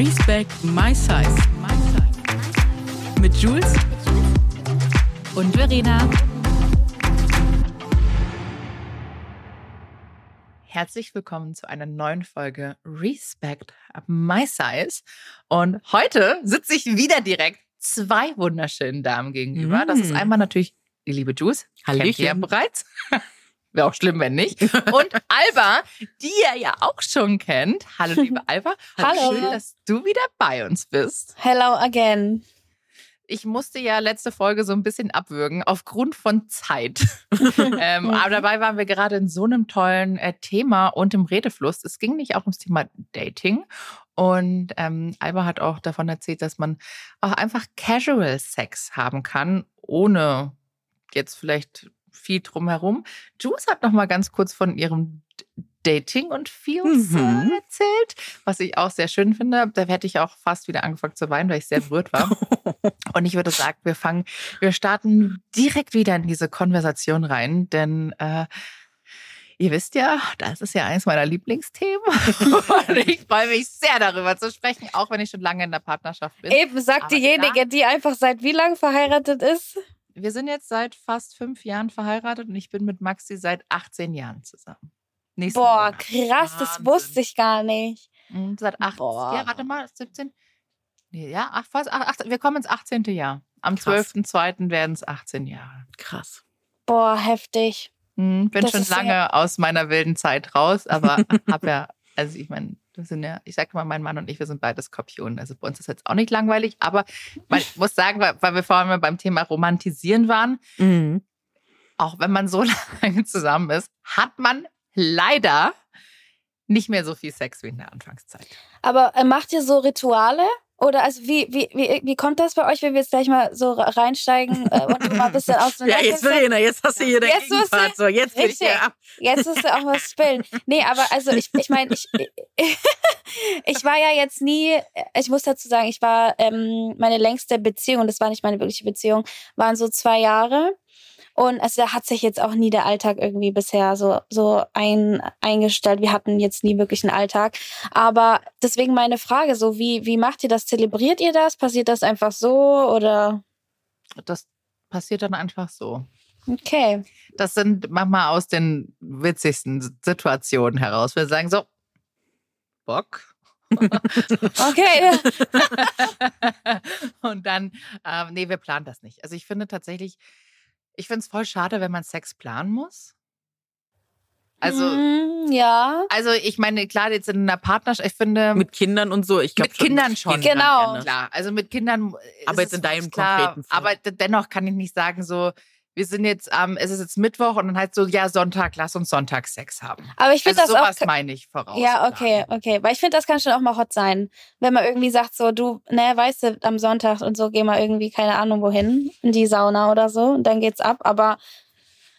Respect My Size. Mit Jules und Verena. Herzlich willkommen zu einer neuen Folge Respect My Size. Und heute sitze ich wieder direkt zwei wunderschönen Damen gegenüber. Das ist Mm. einmal natürlich die liebe Juice. Kennt ihr ja bereits. Wäre auch schlimm, wenn nicht. Und Alba, die ihr ja auch schon kennt. Hallo, liebe Alba. Hallo. Schön, dass du wieder bei uns bist. Hello again. Ich musste ja letzte Folge so ein bisschen abwürgen aufgrund von Zeit. ähm, aber dabei waren wir gerade in so einem tollen äh, Thema und im Redefluss. Es ging nicht auch ums Thema Dating. Und ähm, Alba hat auch davon erzählt, dass man auch einfach Casual Sex haben kann, ohne jetzt vielleicht viel drumherum. Juice hat noch mal ganz kurz von ihrem Dating und Feels Mhm. äh, erzählt, was ich auch sehr schön finde. Da hätte ich auch fast wieder angefangen zu weinen, weil ich sehr berührt war. Und ich würde sagen, wir fangen, wir starten direkt wieder in diese Konversation rein, denn äh, ihr wisst ja, das ist ja eines meiner Lieblingsthemen. Und ich freue mich sehr darüber zu sprechen, auch wenn ich schon lange in der Partnerschaft bin. Eben sagt Aber diejenige, die einfach seit wie lang verheiratet ist? Wir sind jetzt seit fast fünf Jahren verheiratet und ich bin mit Maxi seit 18 Jahren zusammen. Nächsten Boah, Monat. krass, das Wahnsinn. wusste ich gar nicht. Mhm, Seit 18. Boah. Ja, warte mal, 17. Nee, ja, ach, fast, ach, wir kommen ins 18. Jahr. Am Krass. 12.02. werden es 18 Jahre. Krass. Boah, heftig. Hm, bin Das schon ist sehr- lange aus meiner wilden Zeit raus, aber hab ja, also ich meine, das sind ja, ich sag mal, mein Mann und ich, wir sind beide Skorpionen. Also bei uns ist jetzt auch nicht langweilig, aber man muss sagen, weil, weil wir vorhin beim Thema Romantisieren waren, Mhm. auch wenn man so lange zusammen ist, hat man leider nicht mehr so viel Sex wie in der Anfangszeit. Aber äh, macht ihr so Rituale? Oder also wie, wie, wie, wie kommt das bei euch, wenn wir jetzt gleich mal so reinsteigen äh, und du mal ein bisschen Ja, auseinandersetzen? jetzt Verena, jetzt hast du hier den Jetzt Gegenpart. So, jetzt ich Richtig. dir ab. Jetzt musst du auch was spillen. Nee, aber also ich, ich meine, ich, ich war ja jetzt nie, ich muss dazu sagen, ich war ähm, meine längste Beziehung, und das war nicht meine wirkliche Beziehung, waren so zwei Jahre. Und also da hat sich jetzt auch nie der Alltag irgendwie bisher so, so ein, eingestellt. Wir hatten jetzt nie wirklich einen Alltag. Aber deswegen meine Frage, so wie, wie macht ihr das? Zelebriert ihr das? Passiert das einfach so oder? Das passiert dann einfach so. Okay. Das sind manchmal aus den witzigsten Situationen heraus. Wir sagen so, Bock. Okay. und dann, ähm, nee, wir planen das nicht. Also ich finde tatsächlich, ich finde es voll schade, wenn man Sex planen muss. Also, Mm, ja. also ich meine, klar, jetzt in einer Partnerschaft, ich finde, Mit Kindern und so. Ich glaub Mit Kindern schon. Kindern, Genau. ja, ne? klar, also mit Kindern. ist Aber jetzt es in deinem klar, konkreten Fall. Aber dennoch kann ich nicht sagen, so, wir sind jetzt, ähm, es ist jetzt Mittwoch und dann halt so, ja, Sonntag, lass uns Sonntag Sex haben. Aber ich finde Also das auch. sowas meine ich voraus. Ja, okay, okay. Weil ich finde, das kann schon auch mal hot sein. Wenn man irgendwie sagt, so, du, ne, weißt du, am Sonntag und so, geh mal irgendwie, keine Ahnung, wohin, in die Sauna oder so, und dann geht's ab. Aber,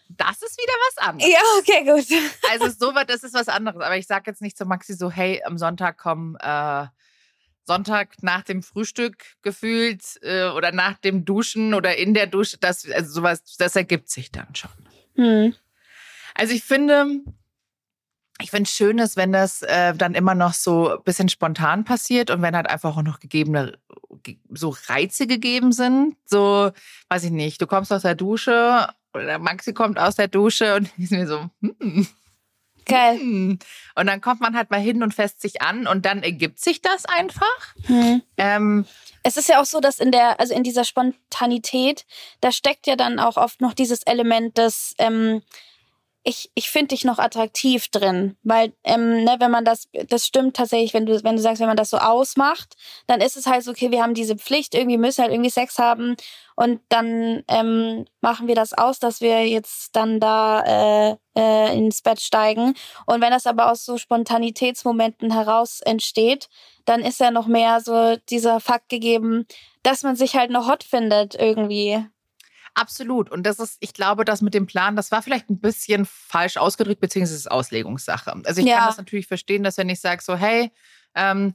Das ist wieder was anderes. ja, okay, gut. Also so was, das ist was anderes. Aber ich sage jetzt nicht zu Maxi so, hey, am Sonntag komm, äh, Sonntag nach dem Frühstück gefühlt äh, oder nach dem Duschen oder in der Dusche, das, also sowas, das ergibt sich dann schon. Hm. Also ich finde, ich finde es schön ist, wenn das äh, dann immer noch so ein bisschen spontan passiert und wenn halt einfach auch noch gegebene ge- so Reize gegeben sind. So, weiß ich nicht, du kommst aus der Dusche oder Maxi kommt aus der Dusche und ist mir so, hm, Geil. hm. Und dann kommt man halt mal hin und fässt sich an und dann ergibt sich das einfach. Hm. Ähm, Es ist ja auch so, dass in der, also in dieser Spontanität, da steckt ja dann auch oft noch dieses Element des, ähm, ich, ich finde dich noch attraktiv drin. Weil, ähm, ne, wenn man das, das stimmt tatsächlich, wenn du, wenn du sagst, wenn man das so ausmacht, dann ist es halt so, okay, wir haben diese Pflicht, irgendwie müssen halt irgendwie Sex haben und dann ähm, machen wir das aus, dass wir jetzt dann da äh, äh, ins Bett steigen. Und wenn das aber aus so Spontanitätsmomenten heraus entsteht, dann ist ja noch mehr so dieser Fakt gegeben, dass man sich halt noch hot findet irgendwie. Absolut. Und das ist, ich glaube, das mit dem Plan, das war vielleicht ein bisschen falsch ausgedrückt, beziehungsweise ist Auslegungssache. Also ich Ja. kann das natürlich verstehen, dass wenn ich sage so, hey, ähm,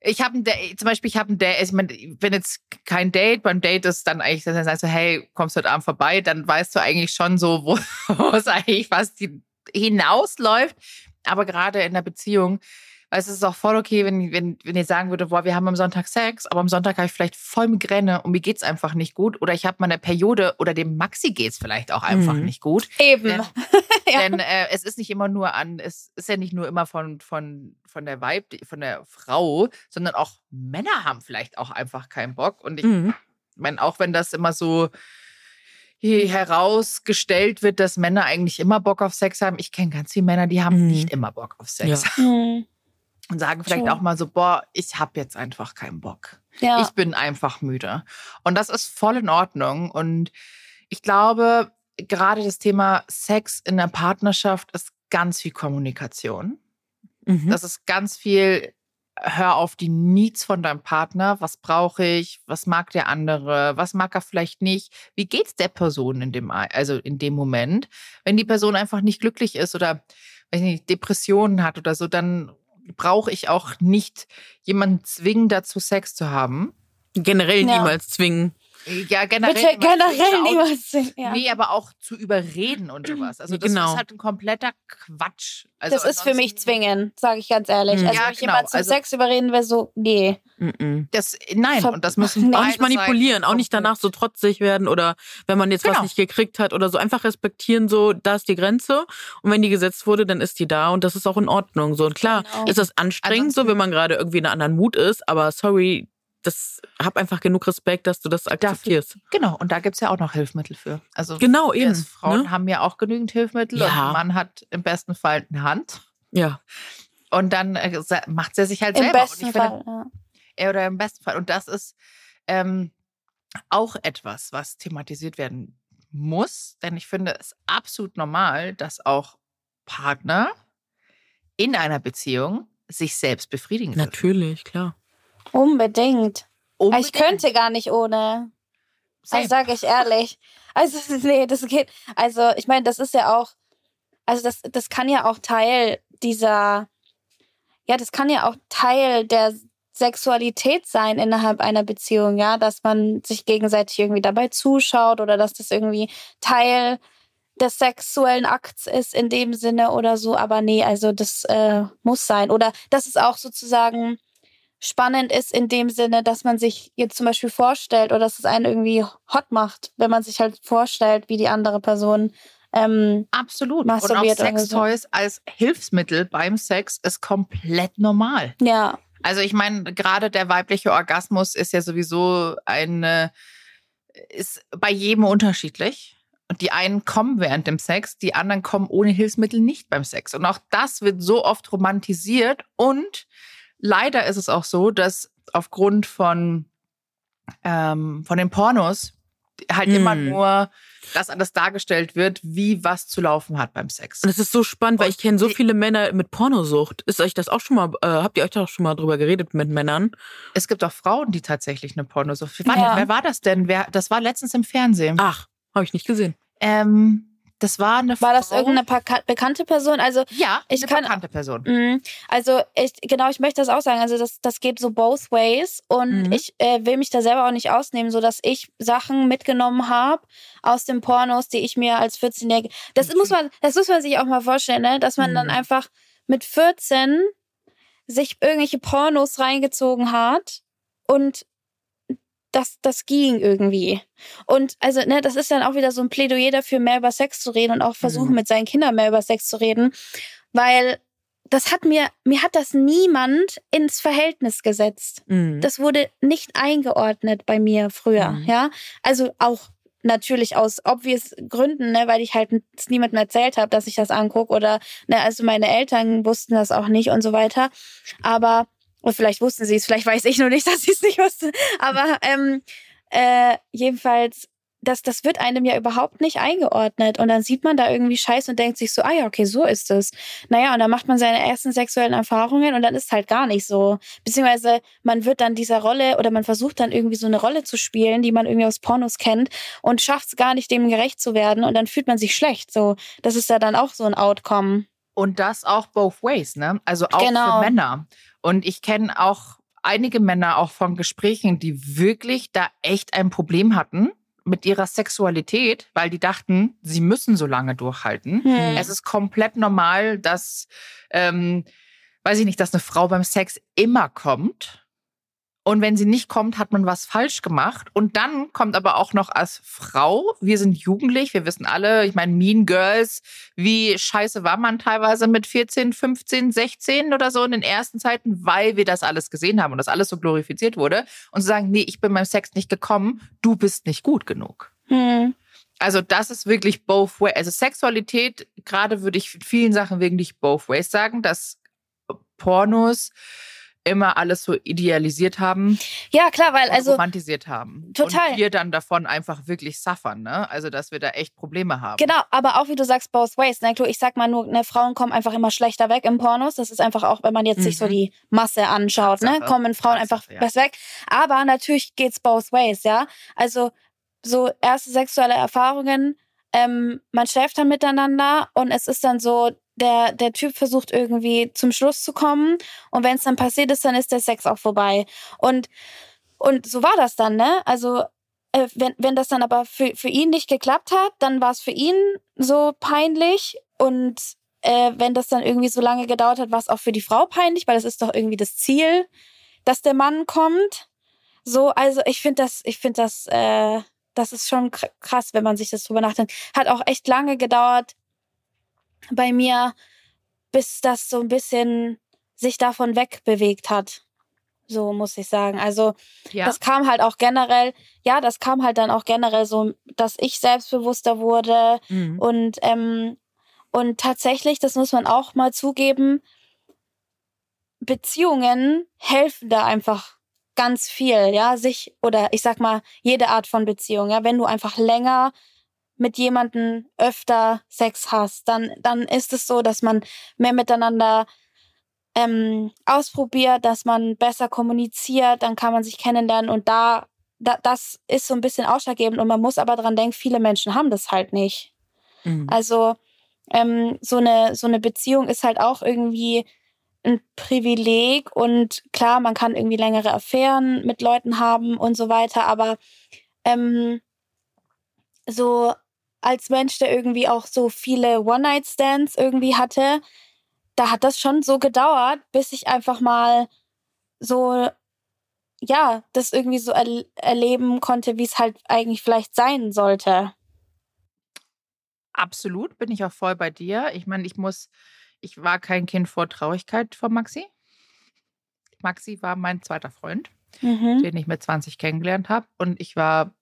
ich habe zum Beispiel, ich habe ein Date, ich meine, wenn jetzt kein Date, beim Date ist dann eigentlich, dann sagst du, hey, kommst du heute Abend vorbei, dann weißt du eigentlich schon so, wo, es eigentlich fast die- hinausläuft. Aber gerade in der Beziehung Du, es ist auch voll okay, wenn, wenn, wenn ihr sagen würde, boah, wir haben am Sonntag Sex, aber am Sonntag habe ich vielleicht voll Migräne und mir geht's einfach nicht gut. Oder ich habe mal eine Periode oder dem Maxi geht's vielleicht auch einfach Mhm. nicht gut. Eben. Denn, Ja. denn äh, es ist nicht immer nur an, es ist ja nicht nur immer von, von, von der Weib, von der Frau, sondern auch Männer haben vielleicht auch einfach keinen Bock. Und ich Mhm. meine, auch wenn das immer so herausgestellt wird, dass Männer eigentlich immer Bock auf Sex haben. Ich kenne ganz viele Männer, die haben Mhm. nicht immer Bock auf Sex. Ja. Und sagen vielleicht True. auch mal so, boah, ich habe jetzt einfach keinen Bock. Ja. Ich bin einfach müde. Und das ist voll in Ordnung. Und ich glaube, gerade das Thema Sex in der Partnerschaft ist ganz viel Kommunikation. Mhm. Das ist ganz viel, hör auf die Needs von deinem Partner. Was brauche ich? Was mag der andere? Was mag er vielleicht nicht? Wie geht's der Person in dem, also in dem Moment? Wenn die Person einfach nicht glücklich ist oder, weiß nicht, Depressionen hat oder so, dann brauche ich auch nicht jemanden zwingen, dazu Sex zu haben. Generell Ja. niemals zwingen. Ja, generell. Bitte generell aber auch niemals. singen, Ja. Nee, aber auch zu überreden und sowas. Also das Genau. ist halt ein kompletter Quatsch. Also das ist für mich ansonsten- zwingen, sage ich ganz ehrlich. Mhm. Also, Ja, wenn ich genau. jemand zum Also- Sex überreden will, so, nee. Das, nein, Ver- und das müssen Nee. Auch nicht manipulieren, auch nicht danach so trotzig werden oder wenn man jetzt was Genau. nicht gekriegt hat oder so. Einfach respektieren, so, da ist die Grenze. Und wenn die gesetzt wurde, dann ist die da und das ist auch in Ordnung. So, und klar, Genau. ist das anstrengend, so, Ansonsten- wenn man gerade irgendwie in einem anderen Mut ist, aber sorry, das hab einfach genug Respekt, dass du das akzeptierst. Genau, und da gibt's ja auch noch Hilfsmittel für. Also Genau, wir eben. als Frauen ne? haben ja auch genügend Hilfsmittel Ja. und ein Mann hat im besten Fall eine Hand. Ja. Und dann äh, macht er sich halt Im selber. besten und ich finde, Fall. Ja. Ja, oder im besten Fall. Und das ist ähm, auch etwas, was thematisiert werden muss. Denn ich finde es absolut normal, dass auch Partner in einer Beziehung sich selbst befriedigen dürfen. Natürlich, klar. Unbedingt. Unbedingt. Ich könnte gar nicht ohne. Same. Also sage ich ehrlich. Also, nee, das geht. Also, ich meine, das ist ja auch, also das, das kann ja auch Teil dieser, ja, das kann ja auch Teil der Sexualität sein innerhalb einer Beziehung, ja, dass man sich gegenseitig irgendwie dabei zuschaut oder dass das irgendwie Teil des sexuellen Akts ist in dem Sinne oder so. Aber nee, also das äh, muss sein. Oder dass es auch sozusagen spannend ist in dem Sinne, dass man sich jetzt zum Beispiel vorstellt oder dass es einen irgendwie hot macht, wenn man sich halt vorstellt, wie die andere Person ähm, Absolut. Und auch masturbiert oder so. Sextoys als Hilfsmittel beim Sex ist komplett normal. ja, Also ich meine, gerade der weibliche Orgasmus ist ja sowieso eine, ist bei jedem unterschiedlich. Und die einen kommen während dem Sex, die anderen kommen ohne Hilfsmittel nicht beim Sex. Und auch das wird so oft romantisiert. Und leider ist es auch so, dass aufgrund von, ähm, von den Pornos halt immer Mm. nur das alles dargestellt wird, wie was zu laufen hat beim Sex. Und es ist so spannend, weil Und ich kenne so viele Männer mit Pornosucht. Ist euch das auch schon mal, äh, habt ihr euch da schon mal drüber geredet mit Männern? Es gibt auch Frauen, die tatsächlich eine Pornosucht. Ja. wer war das denn? Wer, das war letztens im Fernsehen. Ach, habe ich nicht gesehen. Ähm, das war eine war das Frau. irgendeine Paka- bekannte Person? Also Ja, Ich eine kann- bekannte Person. Mm, Also ich, genau, ich möchte das auch sagen. Also das, das geht so both ways und Mhm. ich äh, will mich da selber auch nicht ausnehmen, so dass ich Sachen mitgenommen habe aus den Pornos, die ich mir als 14-Jährige. Das muss man, das muss man sich auch mal vorstellen, ne? dass man dann Mhm. einfach mit 14 sich irgendwelche Pornos reingezogen hat und das, das ging irgendwie. Und also, ne, das ist dann auch wieder so ein Plädoyer dafür, mehr über Sex zu reden und auch versuchen, Mhm. mit seinen Kindern mehr über Sex zu reden. Weil das hat mir, mir hat das niemand ins Verhältnis gesetzt. Mhm. Das wurde nicht eingeordnet bei mir früher, Mhm. ja. Also auch natürlich aus obvious Gründen, ne, weil ich halt es niemandem erzählt habe, dass ich das angucke oder ne, also meine Eltern wussten das auch nicht und so weiter. Aber und vielleicht wussten sie es, vielleicht weiß ich nur nicht, dass sie es nicht wussten. Aber ähm, äh, jedenfalls, das, das wird einem ja überhaupt nicht eingeordnet. Und dann sieht man da irgendwie Scheiß und denkt sich so, ah ja, okay, so ist es. Naja, und dann macht man seine ersten sexuellen Erfahrungen und dann ist halt gar nicht so. Beziehungsweise man wird dann dieser Rolle oder man versucht dann irgendwie so eine Rolle zu spielen, die man irgendwie aus Pornos kennt und schafft es gar nicht, dem gerecht zu werden und dann fühlt man sich schlecht. So, das ist ja dann auch so ein Outcome. Und das auch both ways, ne? Also auch Genau. für Männer. Und ich kenne auch einige Männer auch von Gesprächen, die wirklich da echt ein Problem hatten mit ihrer Sexualität, weil die dachten, sie müssen so lange durchhalten. Hm. Es ist komplett normal, dass, ähm, weiß ich nicht, dass eine Frau beim Sex immer kommt. Und wenn sie nicht kommt, hat man was falsch gemacht. Und dann kommt aber auch noch als Frau, wir sind jugendlich, wir wissen alle, ich meine, Mean Girls, wie scheiße war man teilweise mit 14, 15, 16 oder so in den ersten Zeiten, weil wir das alles gesehen haben und das alles so glorifiziert wurde. Und zu sagen, nee, ich bin beim Sex nicht gekommen, du bist nicht gut genug. Hm. Also das ist wirklich both ways. Also Sexualität, gerade würde ich vielen Sachen wirklich both ways sagen, dass Pornos immer alles so idealisiert haben. Ja, klar, weil also romantisiert haben. Total. Und wir dann davon einfach wirklich suffern, ne? Also, dass wir da echt Probleme haben. Genau, aber auch wie du sagst, both ways. Ne? Ich sag mal nur, ne, Frauen kommen einfach immer schlechter weg im Pornos. Das ist einfach auch, wenn man jetzt mhm. sich so mhm. die Masse anschaut, ne? Kommen Frauen einfach ja. besser weg. Aber natürlich geht's both ways, ja. Also so erste sexuelle Erfahrungen, ähm, man schläft dann miteinander und es ist dann so, der, der Typ versucht irgendwie zum Schluss zu kommen und wenn es dann passiert ist, dann ist der Sex auch vorbei. Und, und so war das dann, ne? Also äh, wenn, wenn das dann aber für, für ihn nicht geklappt hat, dann war es für ihn so peinlich und äh, wenn das dann irgendwie so lange gedauert hat, war es auch für die Frau peinlich, weil das ist doch irgendwie das Ziel, dass der Mann kommt. So, also ich finde das, ich finde das, äh, das ist schon krass, wenn man sich das drüber nachdenkt. Hat auch echt lange gedauert, bei mir, bis das so ein bisschen sich davon wegbewegt hat. So muss ich sagen. Also ja. das kam halt auch generell, ja, das kam halt dann auch generell so, dass ich selbstbewusster wurde mhm. und ähm, und tatsächlich, das muss man auch mal zugeben, Beziehungen helfen da einfach ganz viel, ja, sich oder ich sag mal jede Art von Beziehung, ja, wenn du einfach länger mit jemandem öfter Sex hast, dann, dann ist es so, dass man mehr miteinander ähm, ausprobiert, dass man besser kommuniziert, dann kann man sich kennenlernen und da, da das ist so ein bisschen ausschlaggebend und man muss aber dran denken, viele Menschen haben das halt nicht. Mhm. Also ähm, so eine so eine Beziehung ist halt auch irgendwie ein Privileg und klar, man kann irgendwie längere Affären mit Leuten haben und so weiter, aber ähm, so als Mensch, der irgendwie auch so viele One-Night-Stands irgendwie hatte, da hat das schon so gedauert, bis ich einfach mal so, ja, das irgendwie so er erleben konnte, wie es halt eigentlich vielleicht sein sollte. Absolut, bin ich auch voll bei dir. Ich meine, ich muss, ich war kein Kind vor Traurigkeit von Maxi. Maxi war mein zweiter Freund, mhm. den ich mit 20 kennengelernt habe. Und ich war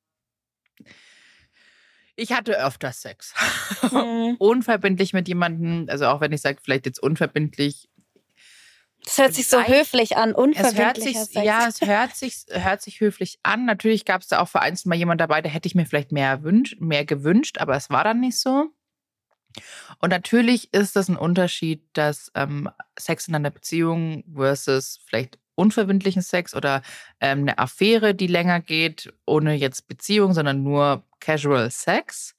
ich hatte öfter Sex. Mhm. unverbindlich mit jemandem, also auch wenn ich sage, vielleicht jetzt unverbindlich. Das hört sich so höflich an, unverbindlich. Ja, es hört sich, hört sich höflich an. Natürlich gab es da auch vereinzelt mal jemand dabei, der hätte ich mir vielleicht mehr, wünsch, mehr gewünscht, aber es war dann nicht so. Und natürlich ist das ein Unterschied, dass ähm, Sex in einer Beziehung versus vielleicht unverbindlichen Sex oder ähm, eine Affäre, die länger geht, ohne jetzt Beziehung, sondern nur Casual Sex,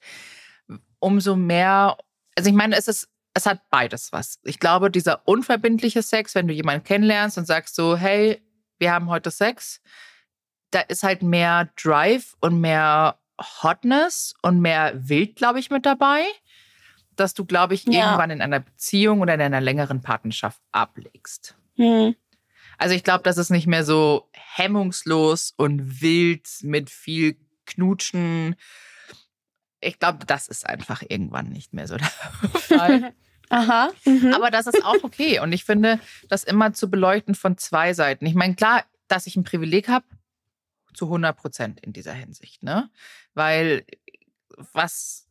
umso mehr, also ich meine, es ist, es hat beides was. Ich glaube, dieser unverbindliche Sex, wenn du jemanden kennenlernst und sagst so, hey, wir haben heute Sex, da ist halt mehr Drive und mehr Hotness und mehr Wild, glaube ich, mit dabei, dass du, glaube ich, ja. irgendwann in einer Beziehung oder in einer längeren Partnerschaft ablegst. Hm. Also ich glaube, das ist nicht mehr so hemmungslos und wild mit viel Knutschen. Ich glaube, das ist einfach irgendwann nicht mehr so der Fall. Aha. Mhm. Aber das ist auch okay. Und ich finde, das immer zu beleuchten von zwei Seiten. Ich meine, klar, dass ich ein Privileg habe, zu 100 Prozent in dieser Hinsicht, ne? Weil was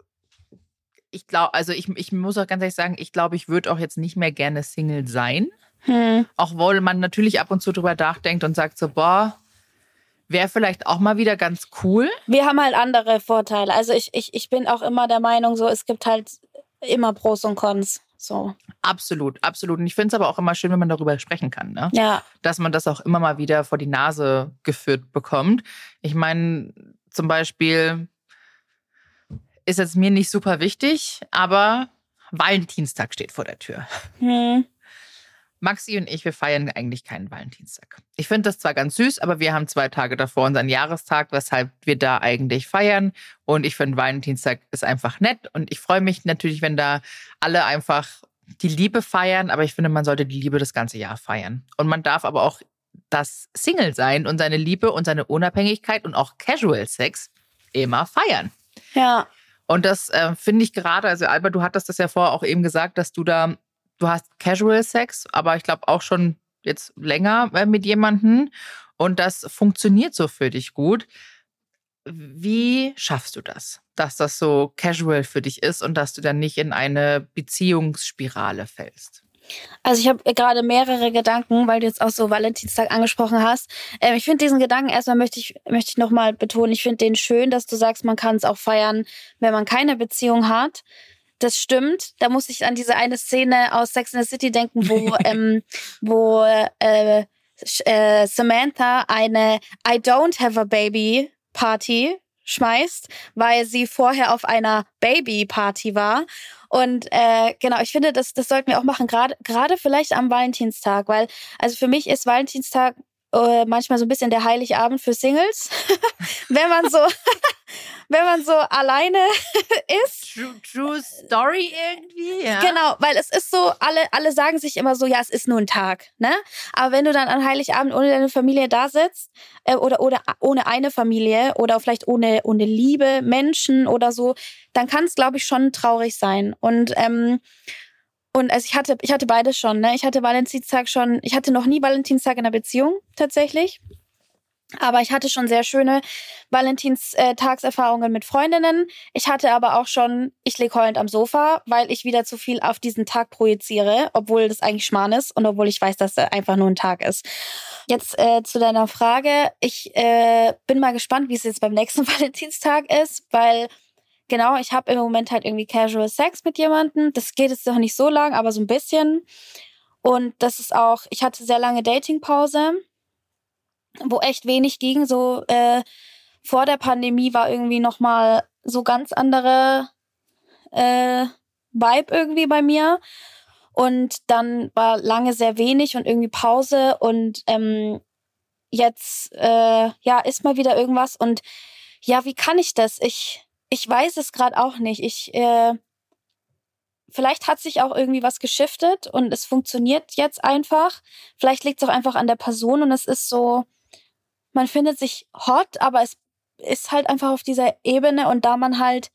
ich glaube, also ich, ich muss auch ganz ehrlich sagen, ich glaube, ich würde auch jetzt nicht mehr gerne Single sein. Hm. Auch weil man natürlich ab und zu drüber nachdenkt und sagt so, boah, wäre vielleicht auch mal wieder ganz cool. Wir haben halt andere Vorteile. Also ich, ich, ich bin auch immer der Meinung, so es gibt halt immer Pros und Cons. So. Absolut, absolut. Und ich finde es aber auch immer schön, wenn man darüber sprechen kann. Ne? Ja. Dass man das auch immer mal wieder vor die Nase geführt bekommt. Ich meine, zum Beispiel ist jetzt mir nicht super wichtig, aber Valentinstag steht vor der Tür. Hm. Maxi und ich, wir feiern eigentlich keinen Valentinstag. Ich finde das zwar ganz süß, aber wir haben zwei Tage davor unseren Jahrestag, weshalb wir da eigentlich feiern. Und ich finde, Valentinstag ist einfach nett. Und ich freue mich natürlich, wenn da alle einfach die Liebe feiern, aber ich finde, man sollte die Liebe das ganze Jahr feiern. Und man darf aber auch das Single sein und seine Liebe und seine Unabhängigkeit und auch Casual Sex immer feiern. Ja. Und das äh, finde ich gerade, also Albert, du hattest das ja vorher auch eben gesagt, dass du da, du hast Casual Sex, aber ich glaube auch schon jetzt länger äh, mit jemandem und das funktioniert so für dich gut. Wie schaffst du das, dass das so casual für dich ist und dass du dann nicht in eine Beziehungsspirale fällst? Also ich habe gerade mehrere Gedanken, weil du jetzt auch so Valentinstag angesprochen hast. Ähm, ich finde diesen Gedanken erstmal möchte ich möchte ich noch mal betonen. Ich finde den schön, dass du sagst, man kann es auch feiern, wenn man keine Beziehung hat. Das stimmt. Da muss ich an diese eine Szene aus Sex in the City denken, wo ähm, wo äh, äh, Samantha eine I don't have a baby Party schmeißt, weil sie vorher auf einer Baby Party war und äh, genau, ich finde, das, das sollten wir auch machen, gerade gerade vielleicht am Valentinstag, weil also für mich ist Valentinstag äh, manchmal so ein bisschen der Heiligabend für Singles, wenn man so wenn man so alleine ist. True, true Story irgendwie, ja. Genau, weil es ist so, alle, alle sagen sich immer so, ja, es ist nur ein Tag, ne? Aber wenn du dann an Heiligabend ohne deine Familie da sitzt, äh, oder, oder ohne eine Familie, oder vielleicht ohne, ohne Liebe, Menschen oder so, dann kann es, glaube ich, schon traurig sein. Und, ähm, und also ich hatte, ich hatte beides schon, ne? Ich hatte Valentinstag schon, ich hatte noch nie Valentinstag in einer Beziehung, tatsächlich. Aber ich hatte schon sehr schöne Valentinstagserfahrungen mit Freundinnen. Ich hatte aber auch schon, ich lieg heulend am Sofa, weil ich wieder zu viel auf diesen Tag projiziere, obwohl das eigentlich Schmarrn ist und obwohl ich weiß, dass er einfach nur ein Tag ist. Jetzt äh, zu deiner Frage. Ich äh, bin mal gespannt, wie es jetzt beim nächsten Valentinstag ist, weil genau, ich habe im Moment halt irgendwie Casual Sex mit jemandem. Das geht jetzt noch nicht so lang, aber so ein bisschen. Und das ist auch, ich hatte sehr lange Datingpause wo echt wenig ging. So äh, vor der Pandemie war irgendwie noch mal so ganz andere äh, Vibe irgendwie bei mir. Und dann war lange sehr wenig und irgendwie Pause und ähm, jetzt äh, ja ist mal wieder irgendwas und ja wie kann ich das? Ich ich weiß es gerade auch nicht. Ich äh, vielleicht hat sich auch irgendwie was geschiftet und es funktioniert jetzt einfach. Vielleicht liegt es auch einfach an der Person und es ist so man findet sich hot, aber es ist halt einfach auf dieser Ebene und da man halt,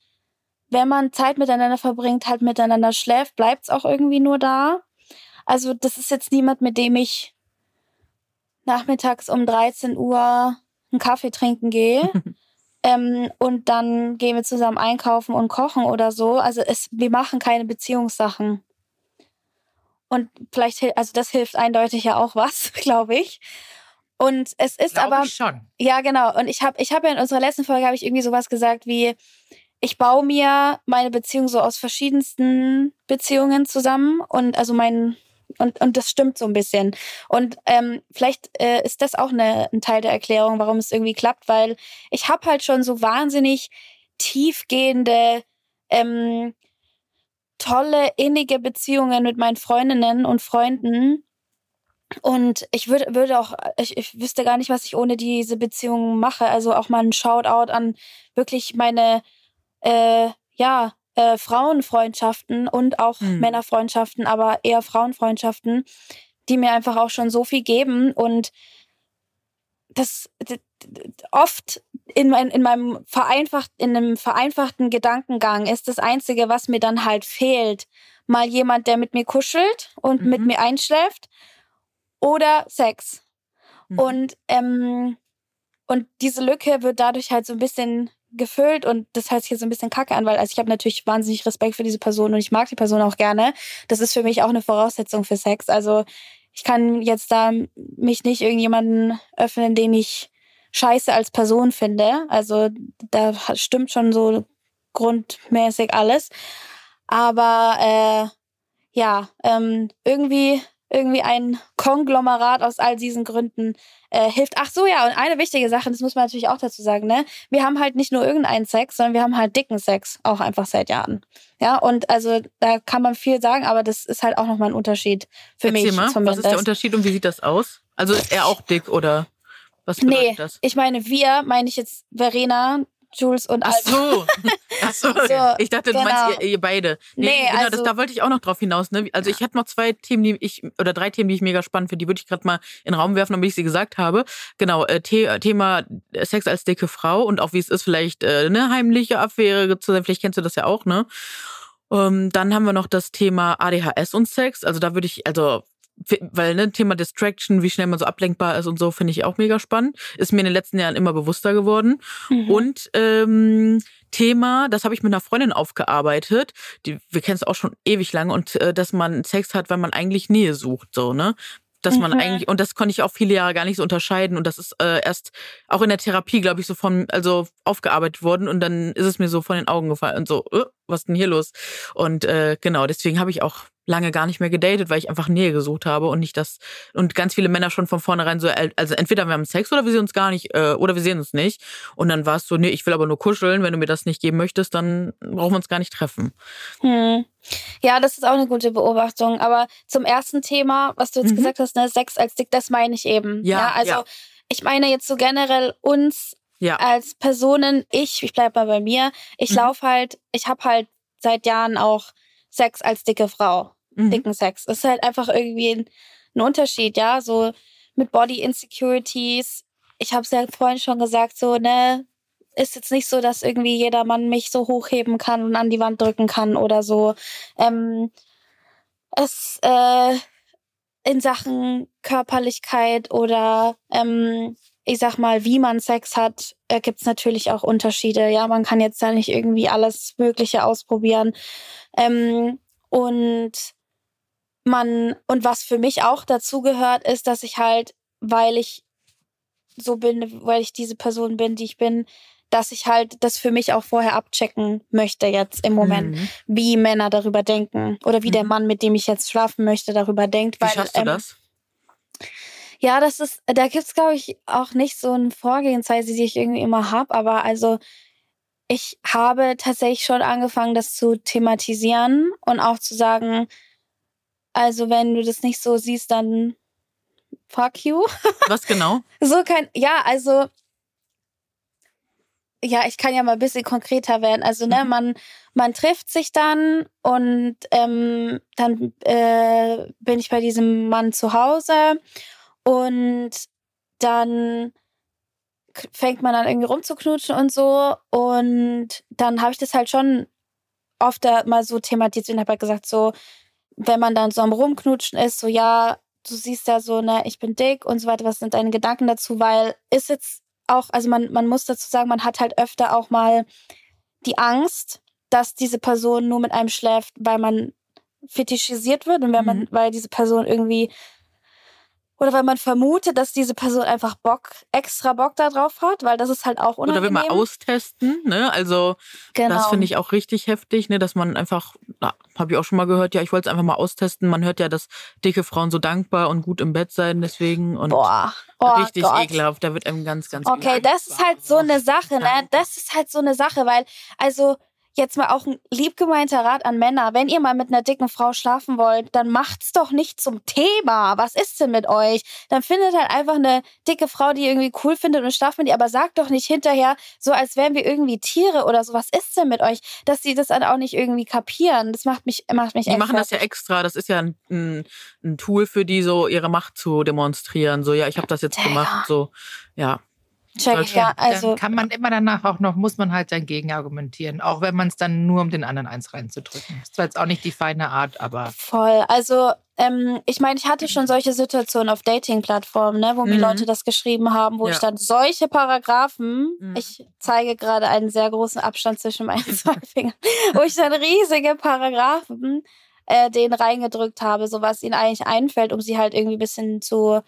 wenn man Zeit miteinander verbringt, halt miteinander schläft, bleibt es auch irgendwie nur da. Also das ist jetzt niemand, mit dem ich nachmittags um 13 Uhr einen Kaffee trinken gehe. ähm, und dann gehen wir zusammen einkaufen und kochen oder so. Also es, wir machen keine Beziehungssachen. Und vielleicht, also das hilft eindeutig ja auch was, glaube ich. Und es ist Glaube aber ich schon. ja genau. Und ich habe ich habe ja in unserer letzten Folge habe ich irgendwie sowas gesagt wie ich baue mir meine Beziehung so aus verschiedensten Beziehungen zusammen und also mein und, und das stimmt so ein bisschen. Und ähm, vielleicht äh, ist das auch eine, ein Teil der Erklärung, warum es irgendwie klappt, weil ich habe halt schon so wahnsinnig tiefgehende, ähm, tolle, innige Beziehungen mit meinen Freundinnen und Freunden, und ich würde, würde auch, ich, ich wüsste gar nicht, was ich ohne diese Beziehung mache. Also auch mal ein Shoutout an wirklich meine, äh, ja, äh, Frauenfreundschaften und auch mhm. Männerfreundschaften, aber eher Frauenfreundschaften, die mir einfach auch schon so viel geben und das oft in, mein, in meinem vereinfacht, in einem vereinfachten Gedankengang ist das Einzige, was mir dann halt fehlt, mal jemand, der mit mir kuschelt und mhm. mit mir einschläft oder Sex. Mhm. Und, ähm, und diese Lücke wird dadurch halt so ein bisschen gefüllt und das hört sich jetzt so ein bisschen kacke an, weil also ich habe natürlich wahnsinnig Respekt für diese Person und ich mag die Person auch gerne. Das ist für mich auch eine Voraussetzung für Sex. Also ich kann jetzt da mich nicht irgendjemanden öffnen, den ich scheiße als Person finde. Also da stimmt schon so grundmäßig alles. Aber äh, ja, ähm, irgendwie irgendwie ein Konglomerat aus all diesen Gründen äh, hilft. Ach so, ja, und eine wichtige Sache, das muss man natürlich auch dazu sagen, ne? Wir haben halt nicht nur irgendeinen Sex, sondern wir haben halt dicken Sex, auch einfach seit Jahren. Ja, und also da kann man viel sagen, aber das ist halt auch nochmal ein Unterschied für Erzähl mich. Mal, zumindest. was ist der Unterschied und wie sieht das aus? Also ist er auch dick oder was bedeutet nee, das? ich meine, wir, meine ich jetzt Verena, Jules und Ach so. Ach so. So, ich dachte, du genau. meinst ihr, ihr beide. Nee, genau, also- das, da wollte ich auch noch drauf hinaus. Ne? Also ich hatte noch zwei Themen, die ich, oder drei Themen, die ich mega spannend finde. Die würde ich gerade mal in den Raum werfen, damit ich sie gesagt habe. Genau, äh, The Thema Sex als dicke Frau und auch wie es ist, vielleicht äh, eine heimliche Affäre zu sein. Vielleicht kennst du das ja auch, ne? Ähm, dann haben wir noch das Thema ADHS und Sex. Also da würde ich, also weil ne Thema Distraction, wie schnell man so ablenkbar ist und so, finde ich auch mega spannend. Ist mir in den letzten Jahren immer bewusster geworden. Mhm. Und ähm, Thema, das habe ich mit einer Freundin aufgearbeitet. Die, wir kennen es auch schon ewig lang und äh, dass man Sex hat, weil man eigentlich Nähe sucht, so ne. Dass man Mhm. eigentlich und das konnte ich auch viele Jahre gar nicht so unterscheiden und das ist äh, erst auch in der Therapie, glaube ich, so von also aufgearbeitet worden und dann ist es mir so von den Augen gefallen und so, äh, was ist denn hier los? Und äh, genau, deswegen habe ich auch lange gar nicht mehr gedatet, weil ich einfach Nähe gesucht habe und nicht das und ganz viele Männer schon von vornherein so also entweder wir haben Sex oder wir sehen uns gar nicht äh, oder wir sehen uns nicht und dann war es so nee, ich will aber nur kuscheln, wenn du mir das nicht geben möchtest, dann brauchen wir uns gar nicht treffen. Hm. Ja, das ist auch eine gute Beobachtung. Aber zum ersten Thema, was du jetzt Mhm. gesagt hast, ne, Sex als dick, das meine ich eben. Ja, also ja. ich meine jetzt so generell uns Ja. als Personen, ich, ich bleib mal bei mir, ich Mhm. lauf halt, ich habe halt seit Jahren auch Sex als dicke Frau. Mhm. Dicken Sex. Das ist halt einfach irgendwie ein, ein Unterschied, ja, so mit Body Insecurities. Ich habe es ja vorhin schon gesagt, so, ne, ist jetzt nicht so, dass irgendwie jeder Mann mich so hochheben kann und an die Wand drücken kann oder so. Ähm, es äh, in Sachen Körperlichkeit oder ähm, ich sag mal, wie man Sex hat, äh, gibt's natürlich auch Unterschiede. Ja, man kann jetzt da nicht irgendwie alles Mögliche ausprobieren. Ähm, und man, und was für mich auch dazu gehört, ist, dass ich halt, weil ich so bin, weil ich diese Person bin, die ich bin, dass ich halt das für mich auch vorher abchecken möchte jetzt im Moment, Mhm. wie Männer darüber denken oder wie der Mhm. Mann, mit dem ich jetzt schlafen möchte, darüber denkt. Wie weil, schaffst du ähm, das? ja, das ist, da gibt's glaube ich, auch nicht so eine Vorgehensweise, die ich irgendwie immer hab. Aber also, ich habe tatsächlich schon angefangen, das zu thematisieren und auch zu sagen, also wenn du das nicht so siehst, dann fuck you. Was genau? So kein, ja, also, ja, ich kann ja mal ein bisschen konkreter werden. Also, ne, Mhm. man, man trifft sich dann und ähm, dann äh, bin ich bei diesem Mann zu Hause und dann fängt man an irgendwie rumzuknutschen und so und dann habe ich das halt schon oft da mal so thematisiert und habe halt gesagt so, wenn man dann so am rumknutschen ist, so ja, du siehst ja so, ne, ich bin dick und so weiter, was sind deine Gedanken dazu, weil ist jetzt auch, also man, man muss dazu sagen, man hat halt öfter auch mal die Angst, dass diese Person nur mit einem schläft, weil man fetischisiert wird und wenn man, Mhm. weil diese Person irgendwie oder weil man vermutet, dass diese Person einfach Bock, extra Bock da drauf hat, weil das ist halt auch Oder will unangenehm. man austesten, ne? Also genau. Das finde ich auch richtig heftig, ne, dass man einfach, habe ich auch schon mal gehört, ja, ich wollte es einfach mal austesten. Man hört ja, dass dicke Frauen so dankbar und gut im Bett sein, deswegen und Boah, oh richtig Gott. ekelhaft. Da wird einem ganz, ganz Okay, das ist halt so eine Sache, ne? Das ist halt so eine Sache, weil, also, jetzt mal auch ein liebgemeinter Rat an Männer. Wenn ihr mal mit einer dicken Frau schlafen wollt, dann macht's doch nicht zum Thema. Was ist denn mit euch? Dann findet halt einfach eine dicke Frau, die ihr irgendwie cool findet und schlaft mit ihr, aber sagt doch nicht hinterher, so als wären wir irgendwie Tiere oder so. Was ist denn mit euch? Dass sie das dann auch nicht irgendwie kapieren. Das macht mich, macht mich Die machen das ja extra. Das ist ja ein, ein, ein Tool für die, so ihre Macht zu demonstrieren. So, ja, ich habe das jetzt gemacht. So, ja. Check ja. Also, dann kann man immer danach auch noch, muss man halt dagegen argumentieren, auch wenn man es dann nur um den anderen eins reinzudrücken. Ist zwar jetzt auch nicht die feine Art, aber Voll. Also, ähm, ich meine, ich hatte schon solche Situationen auf Dating-Plattformen, ne, wo mir Mhm. Leute das geschrieben haben, wo Ja. ich dann solche Paragraphen, Mhm. ich zeige gerade einen sehr großen Abstand zwischen meinen zwei Fingern, wo ich dann riesige Paragraphen äh, denen reingedrückt habe, so was ihnen eigentlich einfällt, um sie halt irgendwie ein bisschen zu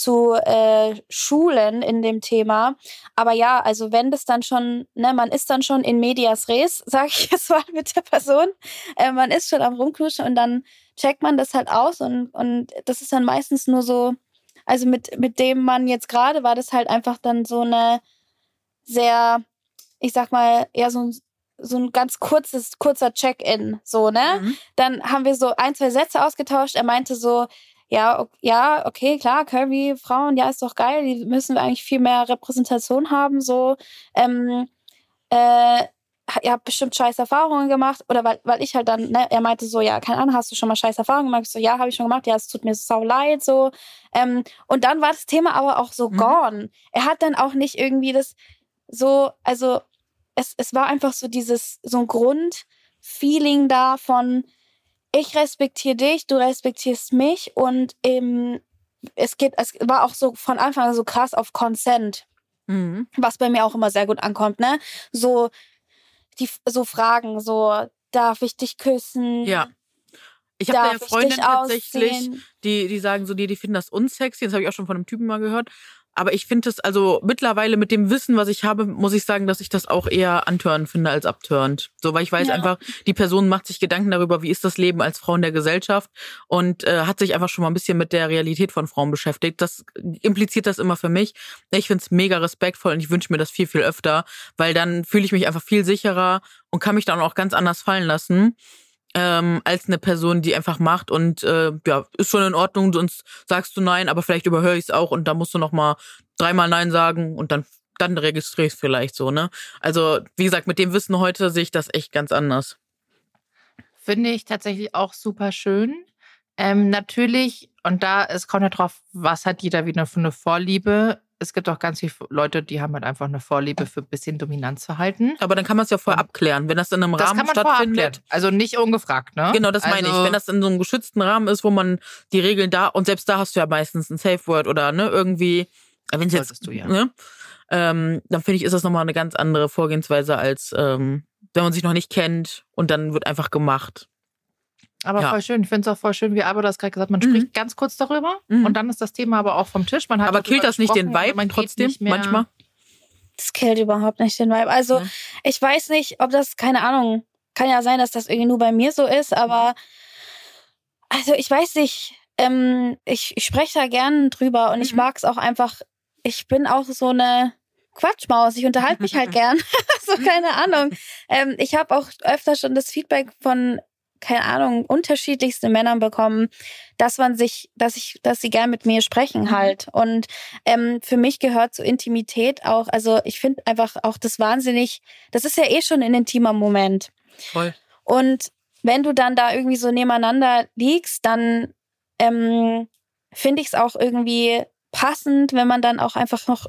zu äh, schulen in dem Thema. Aber ja, also wenn das dann schon, ne, man ist dann schon in medias res, sage ich jetzt mal mit der Person. Äh, man ist schon am rumknuschen und dann checkt man das halt aus und, und das ist dann meistens nur so, also mit, mit dem Mann jetzt gerade war das halt einfach dann so eine sehr, ich sag mal, ja, so ein, so ein ganz kurzes, kurzer Check-in, so, ne? Mhm. Dann haben wir so ein, zwei Sätze ausgetauscht. Er meinte so, ja, ok- ja, okay, klar, Kirby, Frauen, ja, ist doch geil, die müssen wir eigentlich viel mehr Repräsentation haben, so. Ähm, äh, ihr habt bestimmt scheiß Erfahrungen gemacht. Oder weil, weil ich halt dann, ne, er meinte so, ja, keine Ahnung, hast du schon mal scheiß Erfahrungen gemacht? Ich so, ja, habe ich schon gemacht. Ja, es tut mir sau leid, so. Ähm, und dann war das Thema aber auch so Mhm. gone. Er hat dann auch nicht irgendwie das so, also es, es war einfach so dieses, so ein Grundfeeling da von, ich respektiere dich, du respektierst mich und ähm, es geht, es war auch so von Anfang an so krass auf Consent Mhm. was bei mir auch immer sehr gut ankommt, ne? So die so Fragen, so darf ich dich küssen? Ja. Ich habe da ja Freundinnen tatsächlich, die, die sagen so, die, die finden das unsexy. Das habe ich auch schon von einem Typen mal gehört. Aber ich finde es also mittlerweile mit dem Wissen, was ich habe, muss ich sagen, dass ich das auch eher antörend finde als abtörend. So, weil ich weiß Ja. einfach, die Person macht sich Gedanken darüber, wie ist das Leben als Frau in der Gesellschaft und äh, hat sich einfach schon mal ein bisschen mit der Realität von Frauen beschäftigt. Das impliziert das immer für mich. Ich finde es mega respektvoll und ich wünsche mir das viel, viel öfter, weil dann fühle ich mich einfach viel sicherer und kann mich dann auch ganz anders fallen lassen ähm, als eine Person, die einfach macht und äh, ja, ist schon in Ordnung, sonst sagst du nein, aber vielleicht überhöre ich es auch und da musst du noch mal dreimal nein sagen und dann dann registriere ich vielleicht so, ne? Also, wie gesagt, mit dem Wissen heute sehe ich das echt ganz anders. Finde ich tatsächlich auch super schön. Ähm, natürlich, und da, es kommt ja drauf, was hat jeder wieder für eine Vorliebe. Es gibt auch ganz viele Leute, die haben halt einfach eine Vorliebe für ein bisschen Dominanzverhalten. Aber dann kann man es ja vorher abklären, wenn das in einem Das Rahmen kann man vorab stattfindet. Also nicht ungefragt, ne? Genau, das meine ich. Also- Wenn das in so einem geschützten Rahmen ist, wo man die Regeln da und selbst da hast du ja meistens ein Safe Word oder ne irgendwie, wenn es jetzt, du ja. ne, ähm, dann finde ich, ist das nochmal eine ganz andere Vorgehensweise als ähm, wenn man sich noch nicht kennt und dann wird einfach gemacht. Aber Ja. voll schön. Ich finde es auch voll schön, wie Albert das gerade gesagt hat. Man Mhm. spricht ganz kurz darüber Mhm. und dann ist das Thema aber auch vom Tisch. Man hat Aber killt das nicht den Vibe man trotzdem nicht mehr- manchmal? Das killt überhaupt nicht den Vibe. Also, Ja. ich weiß nicht, ob das, keine Ahnung, kann ja sein, dass das irgendwie nur bei mir so ist, aber also ich weiß nicht, ähm, ich, ich spreche da gern drüber und ich Mhm. mag es auch einfach, ich bin auch so eine Quatschmaus, ich unterhalte mich halt gern. so, keine Ahnung. Ähm, ich habe auch öfter schon das Feedback von, keine Ahnung, unterschiedlichste Männern bekommen, dass man sich, dass ich, dass sie gern mit mir sprechen Mhm. halt. Und ähm, für mich gehört zur Intimität auch, also ich finde einfach auch das wahnsinnig, das ist ja eh schon ein intimer Moment. Voll. Und wenn du dann da irgendwie so nebeneinander liegst, dann ähm, finde ich es auch irgendwie passend, wenn man dann auch einfach noch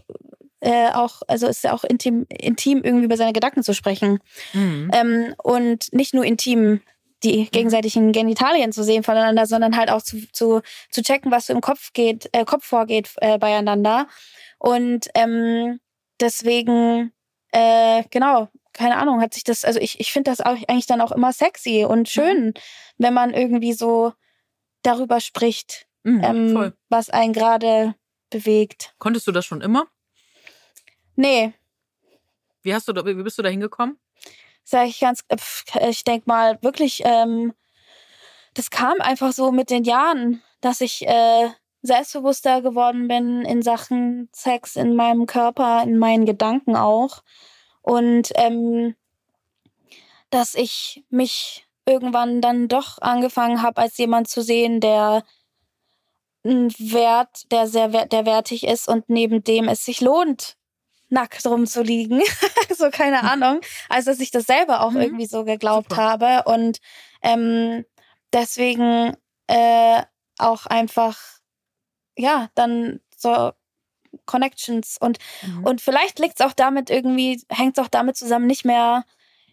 äh, auch, also es ist ja auch intim, intim irgendwie über seine Gedanken zu sprechen. Mhm. Ähm, und nicht nur intim die gegenseitigen Genitalien zu sehen voneinander, sondern halt auch zu, zu, zu checken, was so im Kopf geht, äh, Kopf vorgeht äh, beieinander. Und ähm, deswegen, äh, genau, keine Ahnung, hat sich das, also ich, ich finde das auch eigentlich dann auch immer sexy und schön, wenn man irgendwie so darüber spricht, Mhm. ähm, was einen gerade bewegt. Konntest du das schon immer? Nee, Wie hast du wie bist du da hingekommen? Sage ich ganz, äh, ich denk mal wirklich, ähm, das kam einfach so mit den Jahren, dass ich äh, selbstbewusster geworden bin in Sachen Sex, in meinem Körper, in meinen Gedanken auch. Und ähm, dass ich mich irgendwann dann doch angefangen habe, als jemand zu sehen, der ein Wert, der sehr der wertig ist und neben dem es sich lohnt, nackt rumzuliegen. so keine Ahnung. Also dass ich das selber auch Mhm. irgendwie so geglaubt Super. habe und ähm, deswegen äh, auch einfach ja dann so Connections und Mhm. und vielleicht liegt's auch damit irgendwie hängt's auch damit zusammen nicht mehr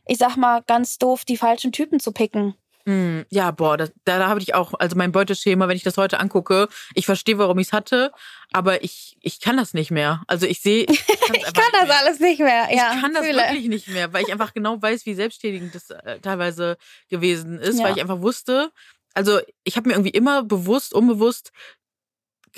ich sag mal ganz doof die falschen Typen zu picken. Mm, Ja, boah, das, da, da habe ich auch, also mein Beuteschema, wenn ich das heute angucke, ich verstehe, warum ich es hatte, aber ich, ich kann das nicht mehr. Also ich sehe, ich, Ich kann nicht das mehr. alles nicht mehr. Ich ja, kann das fühle. wirklich nicht mehr, weil ich einfach genau weiß, wie selbstständig das äh, teilweise gewesen ist, Ja. weil ich einfach wusste, also ich habe mir irgendwie immer bewusst, unbewusst,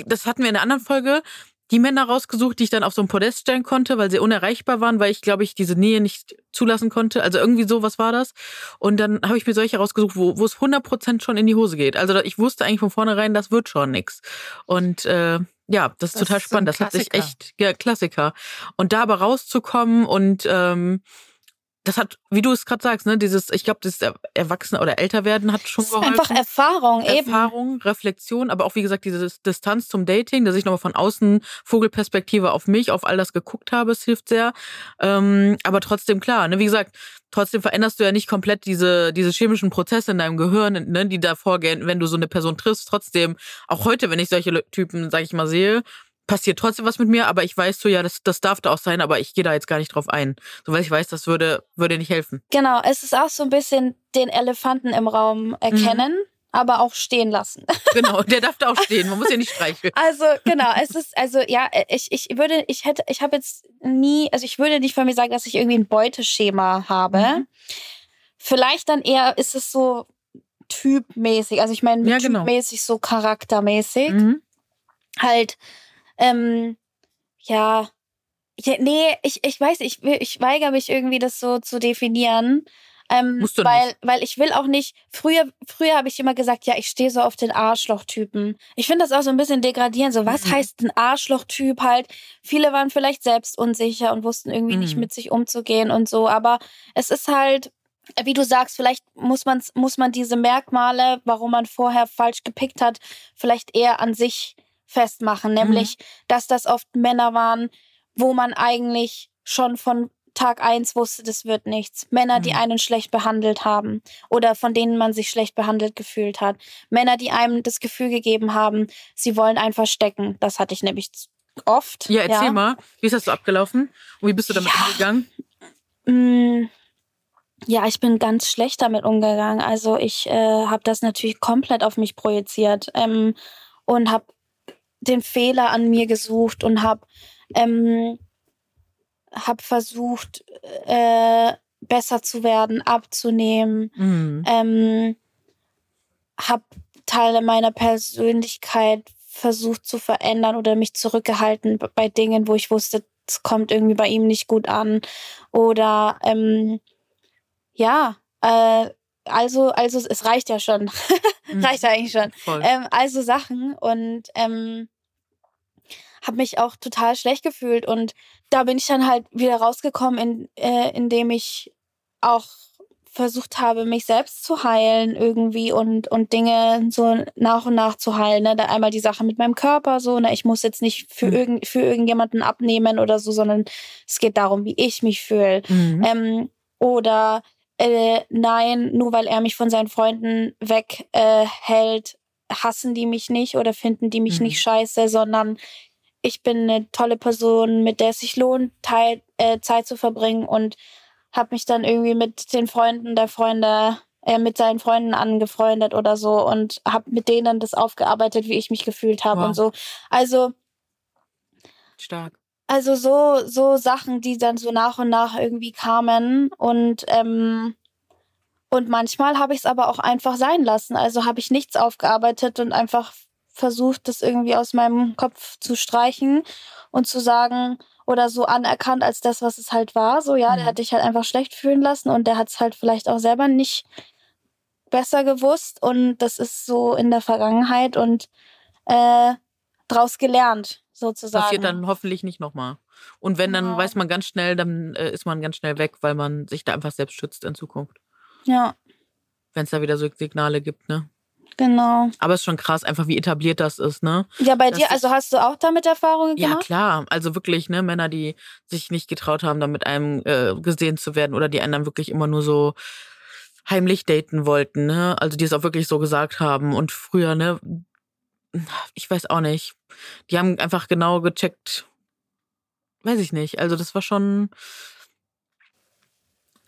das hatten wir in einer anderen Folge, die Männer rausgesucht, die ich dann auf so ein Podest stellen konnte, weil sie unerreichbar waren, weil ich, glaube ich, diese Nähe nicht zulassen konnte. Also irgendwie so, was war das? Und dann habe ich mir solche rausgesucht, wo, wo es 100% schon in die Hose geht. Also ich wusste eigentlich von vornherein, das wird schon nix. Und äh, ja, das ist Das total ist spannend. Das hat sich echt, ja, Klassiker. Und da aber rauszukommen und ähm, das hat, wie du es gerade sagst, ne, dieses, ich glaube, das Erwachsene oder Älterwerden hat schon geholfen. Einfach Erfahrung, eben. Erfahrung, Reflexion, aber auch wie gesagt diese Distanz zum Dating, dass ich nochmal von außen Vogelperspektive auf mich, auf all das geguckt habe, es hilft sehr. Ähm, aber trotzdem klar, ne, wie gesagt, trotzdem veränderst du ja nicht komplett diese diese chemischen Prozesse in deinem Gehirn, ne, die da vorgehen, wenn du so eine Person triffst. Trotzdem, auch heute, wenn ich solche Typen, sag ich mal, sehe, passiert trotzdem was mit mir, aber ich weiß so, ja, das, das darf da auch sein, aber ich gehe da jetzt gar nicht drauf ein. So weil ich weiß, das würde, würde nicht helfen. Genau, es ist auch so ein bisschen den Elefanten im Raum erkennen. Mhm. Aber auch stehen lassen. Genau, der darf da auch stehen. Man muss ja nicht streicheln. Also genau, es ist also ja, ich ich würde ich hätte ich habe jetzt nie, also ich würde nicht von mir sagen, dass ich irgendwie ein Beuteschema habe. Mhm. Vielleicht dann eher ist es so typmäßig, also ich meine ja, genau. typmäßig so charaktermäßig. Mhm. Halt ähm, ja, ja, nee, ich, ich weiß, ich, ich weigere mich irgendwie, das so zu definieren. Ähm, Musst du weil, nicht. weil ich will auch nicht. Früher, früher habe ich immer gesagt, ja, ich stehe so auf den Arschlochtypen. Ich finde das auch so ein bisschen degradierend. So, was mhm. heißt ein Arschlochtyp halt? Viele waren vielleicht selbst unsicher und wussten irgendwie mhm. nicht mit sich umzugehen und so. Aber es ist halt, wie du sagst, vielleicht muss man, muss man diese Merkmale, warum man vorher falsch gepickt hat, vielleicht eher an sich festmachen, nämlich, mhm. dass das oft Männer waren, wo man eigentlich schon von Tag eins wusste, das wird nichts. Männer, mhm. die einen schlecht behandelt haben oder von denen man sich schlecht behandelt gefühlt hat. Männer, die einem das Gefühl gegeben haben, sie wollen einen verstecken. Das hatte ich nämlich oft. Ja, erzähl ja. mal, wie ist das so abgelaufen und wie bist du damit ja. umgegangen? Mm, ja, ich bin ganz schlecht damit umgegangen. Also ich äh, habe das natürlich komplett auf mich projiziert ähm, und habe den Fehler an mir gesucht und habe ähm, hab versucht, äh, besser zu werden, abzunehmen. Mhm. Ähm, habe Teile meiner Persönlichkeit versucht zu verändern oder mich zurückgehalten bei Dingen, wo ich wusste, es kommt irgendwie bei ihm nicht gut an. Oder ähm, ja, äh, also, also es reicht ja schon. Reicht ja eigentlich schon. Ähm, also Sachen und ähm, habe mich auch total schlecht gefühlt. Und da bin ich dann halt wieder rausgekommen, in, äh, indem ich auch versucht habe, mich selbst zu heilen irgendwie und, und Dinge so nach und nach zu heilen. Ne? Da einmal die Sache mit meinem Körper, so, ne? ich muss jetzt nicht für, mhm. irgend, für irgendjemanden abnehmen oder so, sondern es geht darum, wie ich mich fühle. Mhm. Ähm, oder äh, nein, nur weil er mich von seinen Freunden weghält, äh, hassen die mich nicht oder finden die mich mhm. nicht scheiße, sondern ich bin eine tolle Person, mit der es sich lohnt, Teil, äh, Zeit zu verbringen und habe mich dann irgendwie mit den Freunden der Freunde, äh, mit seinen Freunden angefreundet oder so und habe mit denen das aufgearbeitet, wie ich mich gefühlt habe wow. und so. Also stark. Also so, so Sachen, die dann so nach und nach irgendwie kamen. Und, ähm, und manchmal habe ich es aber auch einfach sein lassen. Also habe ich nichts aufgearbeitet und einfach versucht, das irgendwie aus meinem Kopf zu streichen und zu sagen oder so anerkannt als das, was es halt war. So, ja, mhm. der hat dich halt einfach schlecht fühlen lassen und der hat es halt vielleicht auch selber nicht besser gewusst und das ist so in der Vergangenheit und äh, draus gelernt sozusagen. Passiert dann hoffentlich nicht nochmal. Und wenn, dann genau. weiß man ganz schnell, dann äh, ist man ganz schnell weg, weil man sich da einfach selbst schützt in Zukunft. Ja. Wenn es da wieder so Signale gibt, ne? Genau. Aber es ist schon krass, einfach wie etabliert das ist, ne? Ja, bei das dir, also hast du auch damit Erfahrungen gemacht? Ja, klar. Also wirklich, ne, Männer, die sich nicht getraut haben, da mit einem äh, gesehen zu werden oder die einen dann wirklich immer nur so heimlich daten wollten, ne? Also die es auch wirklich so gesagt haben. Und früher, ne, ich weiß auch nicht. Die haben einfach genau gecheckt. Weiß ich nicht. Also das war schon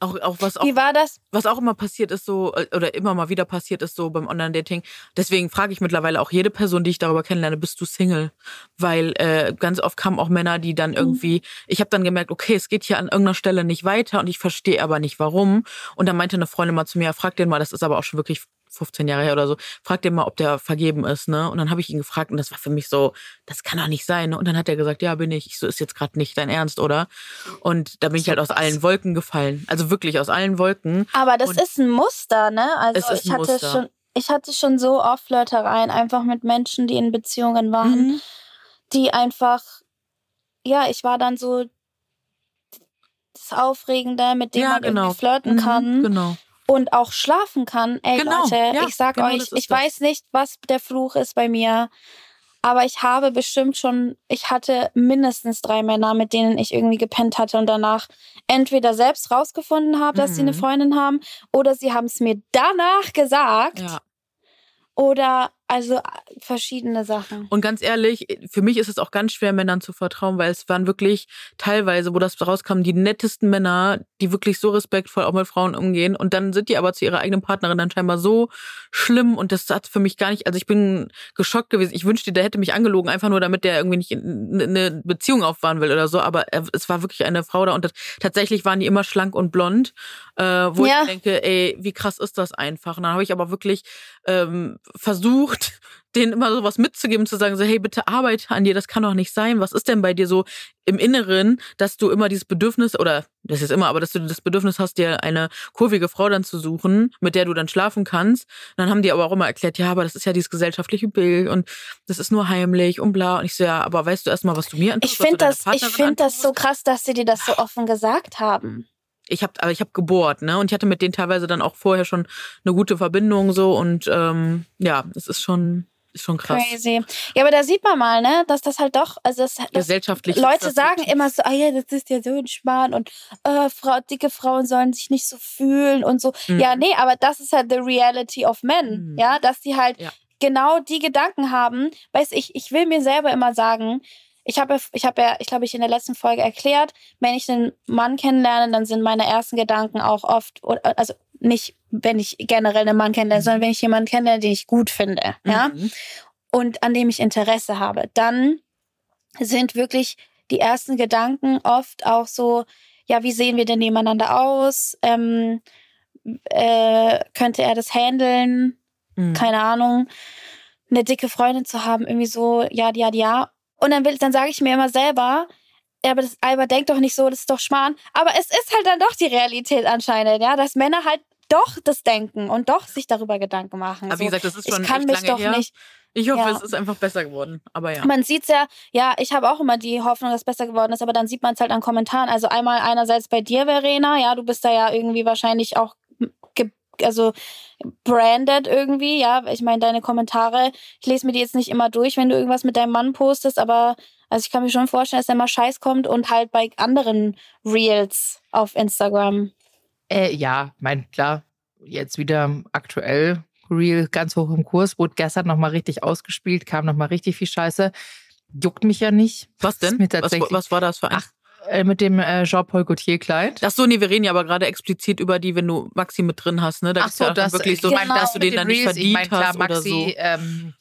auch, auch was auch, Wie war das? Was auch immer passiert ist so, oder immer mal wieder passiert ist so beim Online-Dating. Deswegen frage ich mittlerweile auch jede Person, die ich darüber kennenlerne, bist du Single? Weil äh, ganz oft kamen auch Männer, die dann mhm. irgendwie, mhm. ich habe dann gemerkt, okay, es geht hier an irgendeiner Stelle nicht weiter und ich verstehe aber nicht warum. Und dann meinte eine Freundin mal zu mir, frag den mal, das ist aber auch schon wirklich 15 Jahre her oder so, frag den mal, ob der vergeben ist, ne? Und dann habe ich ihn gefragt und das war für mich so, das kann doch nicht sein. Ne? Und dann hat er gesagt, ja, bin ich. Ich so, ist jetzt gerade nicht dein Ernst, oder? Und da bin ich halt aus allen Wolken gefallen. Also wirklich aus allen Wolken. Aber das und ist ein Muster, ne? Also ich hatte Muster. schon, ich hatte schon so oft Flirtereien, einfach mit Menschen, die in Beziehungen waren, mhm. die einfach, ja, ich war dann so das Aufregende, mit dem Ja, man genau. irgendwie flirten Mhm, kann Genau. Und auch schlafen kann. Ey Genau, Leute, ja, ich sag genau euch, ich das. weiß nicht, was der Fluch ist bei mir, aber ich habe bestimmt schon, ich hatte mindestens drei Männer, mit denen ich irgendwie gepennt hatte und danach entweder selbst rausgefunden habe, dass sie eine Mhm. Freundin haben, oder sie haben es mir danach gesagt, Ja. oder also äh, verschiedene Sachen. Und ganz ehrlich, für mich ist es auch ganz schwer, Männern zu vertrauen, weil es waren wirklich teilweise, wo das rauskam, die nettesten Männer, die wirklich so respektvoll auch mit Frauen umgehen. Und dann sind die aber zu ihrer eigenen Partnerin dann scheinbar so schlimm. Und das hat für mich gar nicht, also ich bin geschockt gewesen. Ich wünschte, der hätte mich angelogen, einfach nur damit der irgendwie nicht in- eine Beziehung aufbauen will oder so. Aber er, es war wirklich eine Frau da und das, tatsächlich waren die immer schlank und blond, äh, wo Ja. ich denke, ey, wie krass ist das einfach. Und dann habe ich aber wirklich ähm, versucht, denen immer sowas mitzugeben, zu sagen, so, hey, bitte arbeite an dir, das kann doch nicht sein. Was ist denn bei dir so im Inneren, dass du immer dieses Bedürfnis, oder das ist immer, aber dass du das Bedürfnis hast, dir eine kurvige Frau dann zu suchen, mit der du dann schlafen kannst. Und dann haben die aber auch immer erklärt, ja, aber das ist ja dieses gesellschaftliche Bild und das ist nur heimlich und bla. Und ich so, ja, aber weißt du erstmal, was du mir antust? Ich was finde das, ich finde das so krass, dass sie dir das so offen gesagt haben. Ich habe aber ich habe gebohrt, ne? Und ich hatte mit denen teilweise dann auch vorher schon eine gute Verbindung so und ähm, ja, es ist schon ist schon krass. Crazy. Ja, aber da sieht man mal, ne, dass das halt doch, also das, Gesellschaftlich. Leute das sagen immer so, ah ja, das ist ja so ein Schmarrn und äh, Frau, dicke Frauen sollen sich nicht so fühlen und so. Mhm. Ja, nee, aber das ist halt the reality of men, Mhm. ja, dass die halt Ja. genau die Gedanken haben. Weiß ich, ich will mir selber immer sagen, ich habe ich habe ja, ich glaube, ich in der letzten Folge erklärt, wenn ich einen Mann kennenlerne, dann sind meine ersten Gedanken auch oft, also nicht, wenn ich generell einen Mann kennenlerne, Mhm. sondern wenn ich jemanden kennenlerne, den ich gut finde, ja Mhm. und an dem ich Interesse habe, dann sind wirklich die ersten Gedanken oft auch so, ja, wie sehen wir denn nebeneinander aus? Ähm, äh, könnte er das handeln? Mhm. Keine Ahnung. Eine dicke Freundin zu haben, irgendwie so, ja, ja, ja. Und dann will, dann sage ich mir immer selber, ja, aber das Alber denkt doch nicht so, das ist doch Schmarrn. Aber es ist halt dann doch die Realität anscheinend, ja, dass Männer halt doch das denken und doch sich darüber Gedanken machen. Aber wie So, gesagt, das ist schon ich kann mich doch her. nicht, Ich hoffe, Ja. es ist einfach besser geworden. Aber ja. man sieht's ja, ja, ich habe auch immer die Hoffnung, dass es besser geworden ist, aber dann sieht man es halt an Kommentaren. Also einmal einerseits bei dir, Verena, ja, du bist da ja irgendwie wahrscheinlich auch ge also branded irgendwie, ja. Ich meine, deine Kommentare, ich lese mir die jetzt nicht immer durch, wenn du irgendwas mit deinem Mann postest, aber also ich kann mir schon vorstellen, dass da mal Scheiß kommt und halt bei anderen Reels auf Instagram. Äh, ja, mein, klar, jetzt wieder aktuell, Real ganz hoch im Kurs, wurde gestern nochmal richtig ausgespielt, kam nochmal richtig viel Scheiße. Juckt mich ja nicht. Was denn? Was, was war das für ein? Ach, Äh, mit dem äh, Jean-Paul Gaultier-Kleid. Ach so, nee, wir reden ja aber gerade explizit über die, wenn du Maxi mit drin hast, ne? Da Ach ja so, auch das, wirklich so, ich mein, dass du den dann nicht verdient ich mein, klar, hast oder Maxi, so. ähm,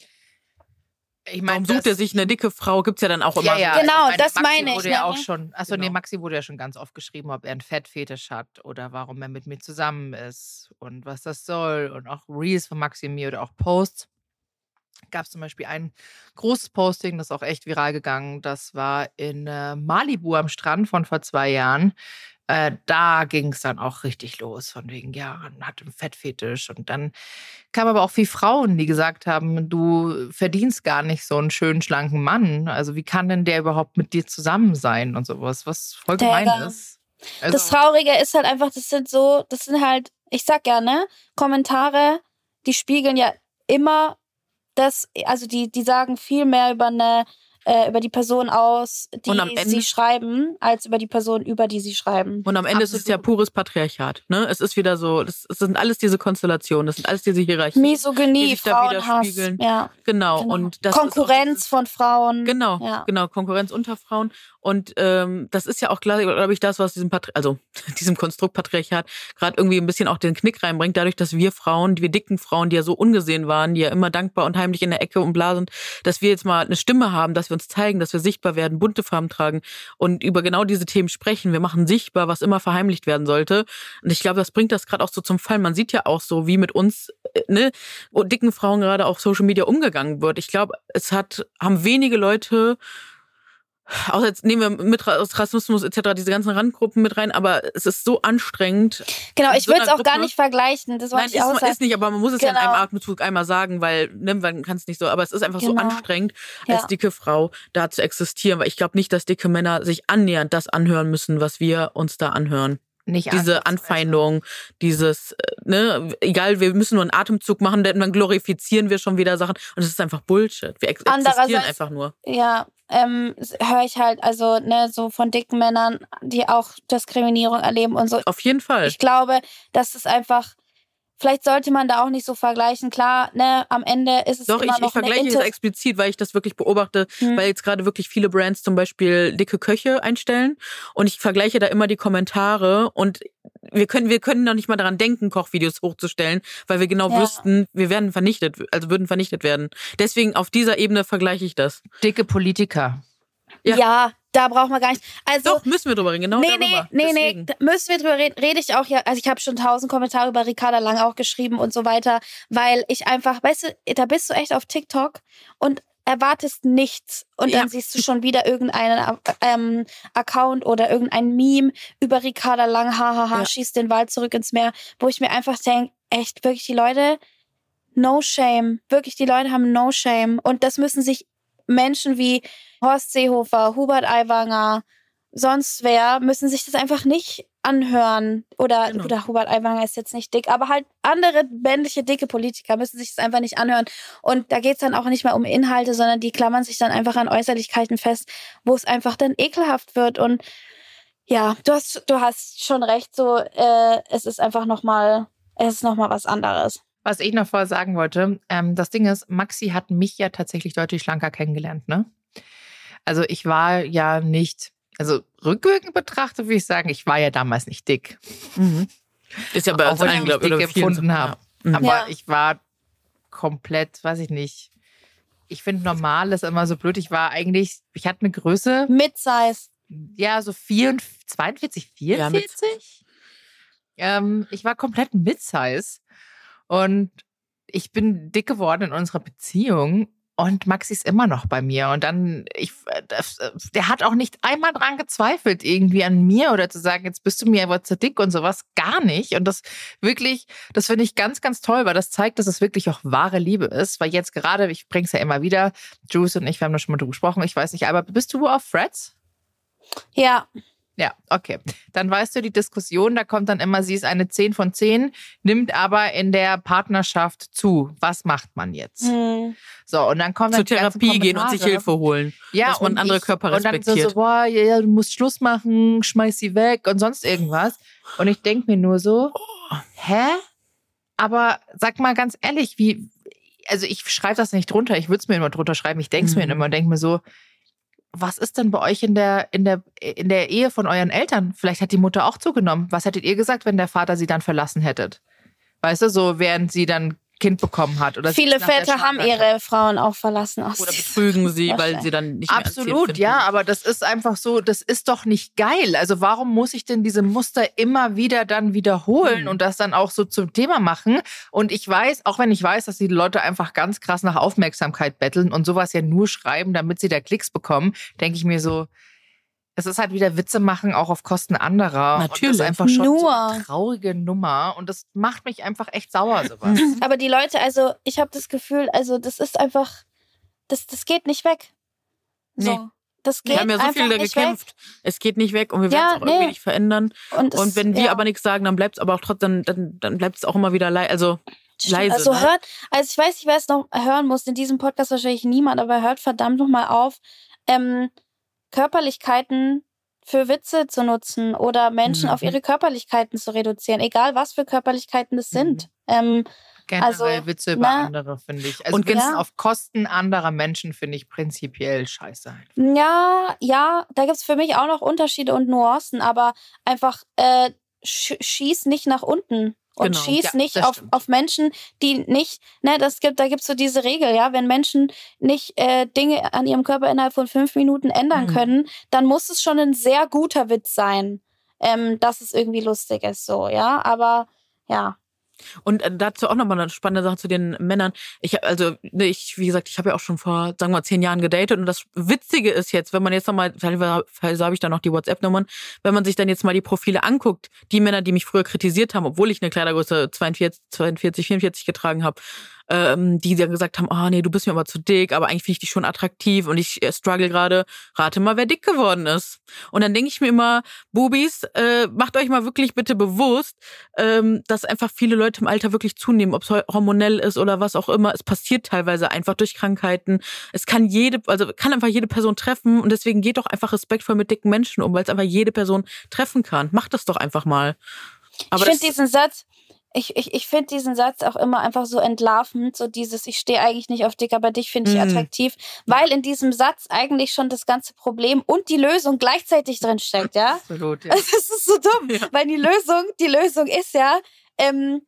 ich Warum meine, sucht er sich eine dicke Frau? Gibt's ja dann auch immer. Ja, ja. Genau, ich das Maxi meine ich, Wurde ja ne? auch schon, achso, nee, Genau. Maxi wurde ja schon ganz oft geschrieben, ob er einen Fettfetisch hat oder warum er mit mir zusammen ist und was das soll. Und auch Reels von Maxi und mir oder auch Posts. Gab es zum Beispiel ein großes Posting, das ist auch echt viral gegangen. Das war in äh, Malibu am Strand von vor zwei Jahren. Äh, da ging es dann auch richtig los, von wegen, ja, man hat einen Fettfetisch. Und dann kamen aber auch viele Frauen, die gesagt haben, du verdienst gar nicht so einen schönen, schlanken Mann. Also wie kann denn der überhaupt mit dir zusammen sein und sowas, was voll gemein Digga. ist. Also, Das Traurige ist halt einfach, das sind so, das sind halt, ich sag gerne, Kommentare, die spiegeln ja immer das, also die, die sagen viel mehr über eine, äh, über die Person aus, die Ende- sie schreiben, als über die Person, über die sie schreiben. Und am Ende ist es ja Absolut. pures Patriarchat. Ne? Es ist wieder so, das, es sind alles diese Konstellationen, das sind alles diese Hierarchien. die Misogynie, sich da Frauenhass, ja, Genau. genau. Und auch Konkurrenz dieses- von Frauen. Genau, Ja. genau, Konkurrenz unter Frauen. Und ähm, das ist ja auch, glaube ich, das, was diesem Patri also diesem Konstrukt Patriarchat gerade irgendwie ein bisschen auch den Knick reinbringt, dadurch, dass wir Frauen, wir dicken Frauen, die ja so ungesehen waren, die ja immer dankbar und heimlich in der Ecke und bla sind, dass wir jetzt mal eine Stimme haben, dass wir uns zeigen, dass wir sichtbar werden, bunte Farben tragen und über genau diese Themen sprechen. Wir machen sichtbar, was immer verheimlicht werden sollte. Und ich glaube, das bringt das gerade auch so zum Fall. Man sieht ja auch so, wie mit uns, äh, ne, dicken Frauen gerade auf Social Media umgegangen wird. Ich glaube, es hat, haben wenige Leute auch jetzt nehmen wir mit Rassismus etc. diese ganzen Randgruppen mit rein, aber es ist so anstrengend. Genau, ich würde es auch gar nicht vergleichen. Das Nein, ich ist, sagen. ist nicht, aber man muss es ja in Genau. einem Atemzug einmal sagen, weil ne, man kann es nicht so. Aber es ist einfach so Genau. anstrengend, als Ja. dicke Frau da zu existieren, weil ich glaube nicht, dass dicke Männer sich annähernd das anhören müssen, was wir uns da anhören. Nicht Diese. Anfeindung, dieses, äh, ne, egal, wir müssen nur einen Atemzug machen, denn dann glorifizieren wir schon wieder Sachen. Und es ist einfach Bullshit. Wir ex existieren einfach nur. Ja, ähm, höre ich halt, also, ne, so von dicken Männern, die auch Diskriminierung erleben und so. Auf jeden Fall. Ich glaube, dass es einfach, vielleicht sollte man da auch nicht so vergleichen. Klar, ne, am Ende ist es Doch, ich, immer ich noch vergleiche eine es explizit, weil ich das wirklich beobachte, Hm. weil jetzt gerade wirklich viele Brands zum Beispiel dicke Köche einstellen und ich vergleiche da immer die Kommentare und wir können, wir können noch nicht mal daran denken, Kochvideos hochzustellen, weil wir genau Ja. wüssten, wir werden vernichtet, also würden vernichtet werden. Deswegen auf dieser Ebene vergleiche ich das. Dicke Politiker. Ja. ja. da braucht man gar nicht. Also, Doch, müssen wir drüber reden, genau nee, darüber. nee, nee, nee, Deswegen. da müssen wir drüber reden. Rede ich auch ja, also ich habe schon tausend Kommentare über Ricarda Lang auch geschrieben und so weiter, weil ich einfach, weißt du, da bist du echt auf TikTok und erwartest nichts. Und Ja. dann siehst du schon wieder irgendeinen ähm, Account oder irgendein Meme über Ricarda Lang, hahaha, Ja. schießt den Wald zurück ins Meer, wo ich mir einfach denke, echt, wirklich die Leute, no shame, wirklich die Leute haben no shame. Und das müssen sich Menschen wie Horst Seehofer, Hubert Aiwanger, sonst wer, müssen sich das einfach nicht anhören. Oder, Genau. oder Hubert Aiwanger ist jetzt nicht dick, aber halt andere männliche, dicke Politiker müssen sich das einfach nicht anhören. Und da geht's dann auch nicht mehr um Inhalte, sondern die klammern sich dann einfach an Äußerlichkeiten fest, wo es einfach dann ekelhaft wird. Und ja, du hast, du hast schon recht, so, äh, es ist einfach nochmal, es ist nochmal was anderes. Was ich noch vorher sagen wollte, ähm, das Ding ist, Maxi hat mich ja tatsächlich deutlich schlanker kennengelernt, ne? Also ich war ja nicht, also rückwirkend betrachtet würde ich sagen, ich war ja damals nicht dick. Mhm. Ist ja bei Auch uns allen, glaube ich, dick empfunden habe. Ja. Mhm. Aber Ja. ich war komplett, weiß ich nicht. Ich finde normal ist immer so blöd. Ich war eigentlich, ich hatte eine Größe, Mid-Size. ja, so 44, 42, Ja, mit- 44. ähm, ich war komplett Mid-Size. Und ich bin dick geworden in unserer Beziehung. Und Maxi ist immer noch bei mir. Und dann, ich, äh, äh, der hat auch nicht einmal dran gezweifelt, irgendwie an mir oder zu sagen, jetzt bist du mir aber zu dick und sowas. Gar nicht. Und das wirklich, das finde ich ganz, ganz toll, weil das zeigt, dass es wirklich auch wahre Liebe ist. Weil jetzt gerade, ich bring's ja immer wieder, Juice und ich, wir haben da schon mal drüber gesprochen, ich weiß nicht, aber bist du auf Freds? Ja, Ja, okay. Dann weißt du, die Diskussion, da kommt dann immer, sie ist eine 10 von 10, nimmt aber in der Partnerschaft zu. Was macht man jetzt? hm. So, und dann kommen Zur dann Therapie gehen und sich. Hilfe holen. Ja, dass man und andere ich, Körper Und dann so, so respektiert. boah, ja, ja, du musst Schluss machen, schmeiß sie weg und sonst irgendwas. Und ich denke mir nur so, hä? Aber sag mal ganz ehrlich, wie, also ich schreibe das nicht drunter, ich würde es mir immer drunter schreiben, ich denke es mir Mhm. immer und denke mir so, was ist denn bei euch in der, in, der, in der Ehe von euren Eltern? Vielleicht hat die Mutter auch zugenommen. Was hättet ihr gesagt, wenn der Vater sie dann verlassen hättet? Weißt du, so während sie dann Kind bekommen hat. Oder Viele Väter haben ihre Frauen auch verlassen. Ach, Oder betrügen sie, weil sie dann nicht Absolut, ja, aber das ist einfach so, das ist doch nicht geil. Also warum muss ich denn diese Muster immer wieder dann wiederholen Hm. und das dann auch so zum Thema machen? Und ich weiß, auch wenn ich weiß, dass die Leute einfach ganz krass nach Aufmerksamkeit betteln und sowas ja nur schreiben, damit sie da Klicks bekommen, denke ich mir so, es ist halt wieder Witze machen, auch auf Kosten anderer. Und das Natürlich. ist einfach schon so Nur. eine traurige Nummer und das macht mich einfach echt sauer, sowas. Aber die Leute, also ich habe das Gefühl, also das ist einfach, das, das geht nicht weg. So. Nee. Das geht Wir haben ja so viel da gekämpft. Es geht nicht weg und wir werden Ja, es auch irgendwie nee. nicht verändern. weg. Und, Und es- wenn wir ja, aber nichts sagen, dann bleibt es aber auch trotzdem, dann, dann bleibt es auch immer wieder leise. Also leise, Also ne? hört, also ich weiß nicht, wer es noch hören muss, in diesem Podcast wahrscheinlich niemand, aber hört verdammt nochmal auf, ähm, Körperlichkeiten für Witze zu nutzen oder Menschen Mhm. auf ihre Körperlichkeiten zu reduzieren, egal was für Körperlichkeiten es sind. Ähm, Generell Also, Witze über na, andere, finde ich. Also und Witze ja. auf Kosten anderer Menschen finde ich prinzipiell scheiße. Ja, ja, da gibt's für mich auch noch Unterschiede und Nuancen, aber einfach äh, sch schieß nicht nach unten. Und Genau. schieß Ja, nicht auf, stimmt. auf Menschen, die nicht, ne, das gibt, da gibt's so diese Regel, ja, wenn Menschen nicht äh, Dinge an ihrem Körper innerhalb von fünf Minuten ändern Mhm. können, dann muss es schon ein sehr guter Witz sein, ähm, dass es irgendwie lustig ist, so, ja, aber ja. Und äh, dazu auch nochmal eine spannende Sache zu den Männern. Ich also, ne, ich, wie gesagt, ich habe ja auch schon vor, sagen wir mal, zehn Jahren gedatet. Und das Witzige ist jetzt, wenn man jetzt nochmal, teilweise habe ich da noch die WhatsApp-Nummern, wenn man sich dann jetzt mal die Profile anguckt, die Männer, die mich früher kritisiert haben, obwohl ich eine Kleidergröße 42, 42 44 getragen habe, ähm, die dann gesagt haben, ah oh, nee, du bist mir aber zu dick, aber eigentlich finde ich dich schon attraktiv und ich äh, struggle gerade. Rate mal, wer dick geworden ist. Und dann denke ich mir immer, Bubis, äh, macht euch mal wirklich bitte bewusst, ähm, dass einfach viele Leute im Alter wirklich zunehmen, ob es hormonell ist oder was auch immer. Es passiert teilweise einfach durch Krankheiten. Es kann jede, also kann einfach jede Person treffen und deswegen geht doch einfach respektvoll mit dicken Menschen um, weil es einfach jede Person treffen kann. Macht das doch einfach mal. Aber ich finde diesen Satz, ich, ich, ich finde diesen Satz auch immer einfach so entlarvend, so dieses, ich stehe eigentlich nicht auf dick, aber dich finde ich mm. attraktiv, weil in diesem Satz eigentlich schon das ganze Problem und die Lösung gleichzeitig drin steckt, ja? Absolut, ja. Das ist so dumm, ja. weil die Lösung, die Lösung ist ja, ähm,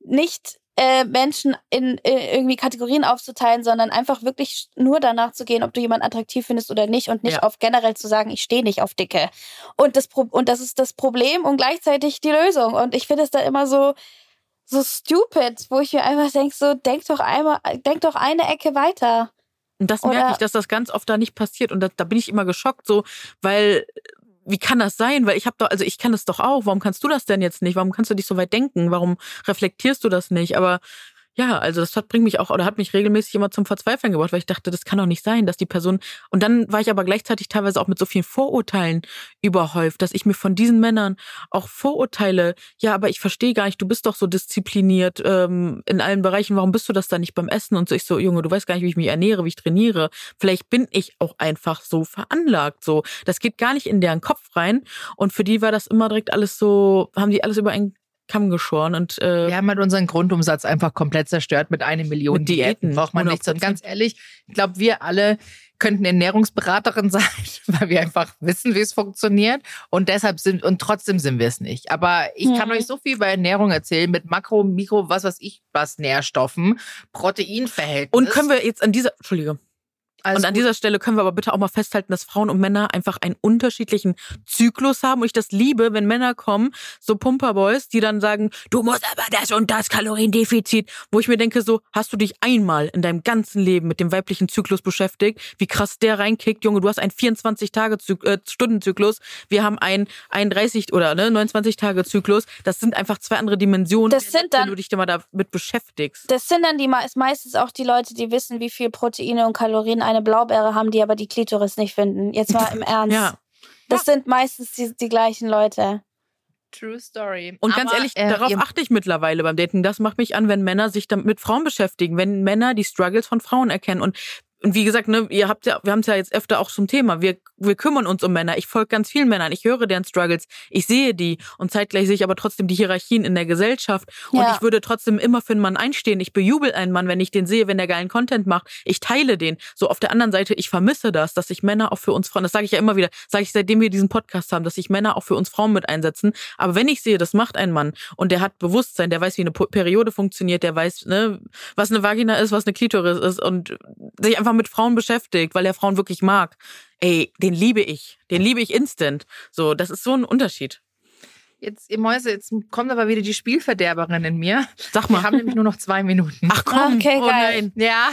nicht äh, Menschen in äh, irgendwie Kategorien aufzuteilen, sondern einfach wirklich nur danach zu gehen, ob du jemanden attraktiv findest oder nicht und nicht ja. auf generell zu sagen, ich stehe nicht auf Dicke. Und das, Pro und das ist das Problem und gleichzeitig die Lösung. Und ich finde es da immer so, so stupid, wo ich mir einfach denke, so, denk doch einmal, denk doch eine Ecke weiter. Und das merke ich, dass das ganz oft da nicht passiert. Und da, da bin ich immer geschockt, so, weil wie kann das sein? Weil ich habe doch, also ich kann das doch auch. Warum kannst du das denn jetzt nicht? Warum kannst du dich so weit denken? Warum reflektierst du das nicht? Aber ja, also das hat, bringt mich auch oder hat mich regelmäßig immer zum Verzweifeln gebracht, weil ich dachte, das kann doch nicht sein, dass die Person. Und dann war ich aber gleichzeitig teilweise auch mit so vielen Vorurteilen überhäuft, dass ich mir von diesen Männern auch Vorurteile, ja, aber ich verstehe gar nicht, du bist doch so diszipliniert ähm, in allen Bereichen, warum bist du das dann nicht beim Essen? Und so ich so, Junge, du weißt gar nicht, wie ich mich ernähre, wie ich trainiere. Vielleicht bin ich auch einfach so veranlagt. So, das geht gar nicht in deren Kopf rein. Und für die war das immer direkt alles so, haben die alles über einen Kamm geschoren. Und, äh, wir haben halt unseren Grundumsatz einfach komplett zerstört mit einer Million Diäten. Diäten. Braucht man nichts. Und ganz ehrlich, ich glaube, wir alle könnten Ernährungsberaterin sein, weil wir einfach wissen, wie es funktioniert. Und deshalb sind, und trotzdem sind wir es nicht. Aber ich mhm. kann euch so viel über Ernährung erzählen mit Makro, Mikro, was weiß ich, was Nährstoffen, Proteinverhältnis. Und können wir jetzt an dieser, Entschuldige. Alles und an gut. dieser Stelle können wir aber bitte auch mal festhalten, dass Frauen und Männer einfach einen unterschiedlichen Zyklus haben. Und ich das liebe, wenn Männer kommen, so Pumperboys, die dann sagen, du musst aber das und das Kaloriendefizit. Wo ich mir denke, so, hast du dich einmal in deinem ganzen Leben mit dem weiblichen Zyklus beschäftigt? Wie krass der reinkickt. Junge, du hast einen 24-Tage-Stundenzyklus. Äh, wir haben einen 31 oder ne, 29-Tage-Zyklus. Das sind einfach zwei andere Dimensionen, das sind dann, wenn du dich mal damit beschäftigst. Das sind dann die meistens auch die Leute, die wissen, wie viel Proteine und Kalorien ein eine Blaubeere haben, die aber die Klitoris nicht finden. Jetzt mal im Ernst. ja. Das sind meistens die, die gleichen Leute. True Story. Und ganz ehrlich, äh, darauf achte ich mittlerweile beim Daten. Das macht mich an, wenn Männer sich damit mit Frauen beschäftigen, wenn Männer die Struggles von Frauen erkennen. Und und wie gesagt, ne, ihr habt ja, wir haben es ja jetzt öfter auch zum Thema. Wir, wir kümmern uns um Männer. Ich folge ganz vielen Männern. Ich höre deren Struggles. Ich sehe die. Und zeitgleich sehe ich aber trotzdem die Hierarchien in der Gesellschaft. Und ja. ich würde trotzdem immer für einen Mann einstehen. Ich bejubel einen Mann, wenn ich den sehe, wenn der geilen Content macht. Ich teile den. So auf der anderen Seite, ich vermisse das, dass sich Männer auch für uns Frauen, das sage ich ja immer wieder, sage ich seitdem wir diesen Podcast haben, dass sich Männer auch für uns Frauen mit einsetzen. Aber wenn ich sehe, das macht ein Mann und der hat Bewusstsein, der weiß, wie eine Periode funktioniert, der weiß, ne, was eine Vagina ist, was eine Klitoris ist und sich einfach mit Frauen beschäftigt, beschäftigt, weil er Frauen wirklich mag. Ey, den liebe ich. Den liebe ich instant. So, das ist so ein Unterschied. Jetzt, ihr Mäuse, jetzt kommt aber wieder die Spielverderberin in mir. Sag mal. Wir haben nämlich nur noch zwei Minuten. Ach komm. Okay, oh geil. Ja.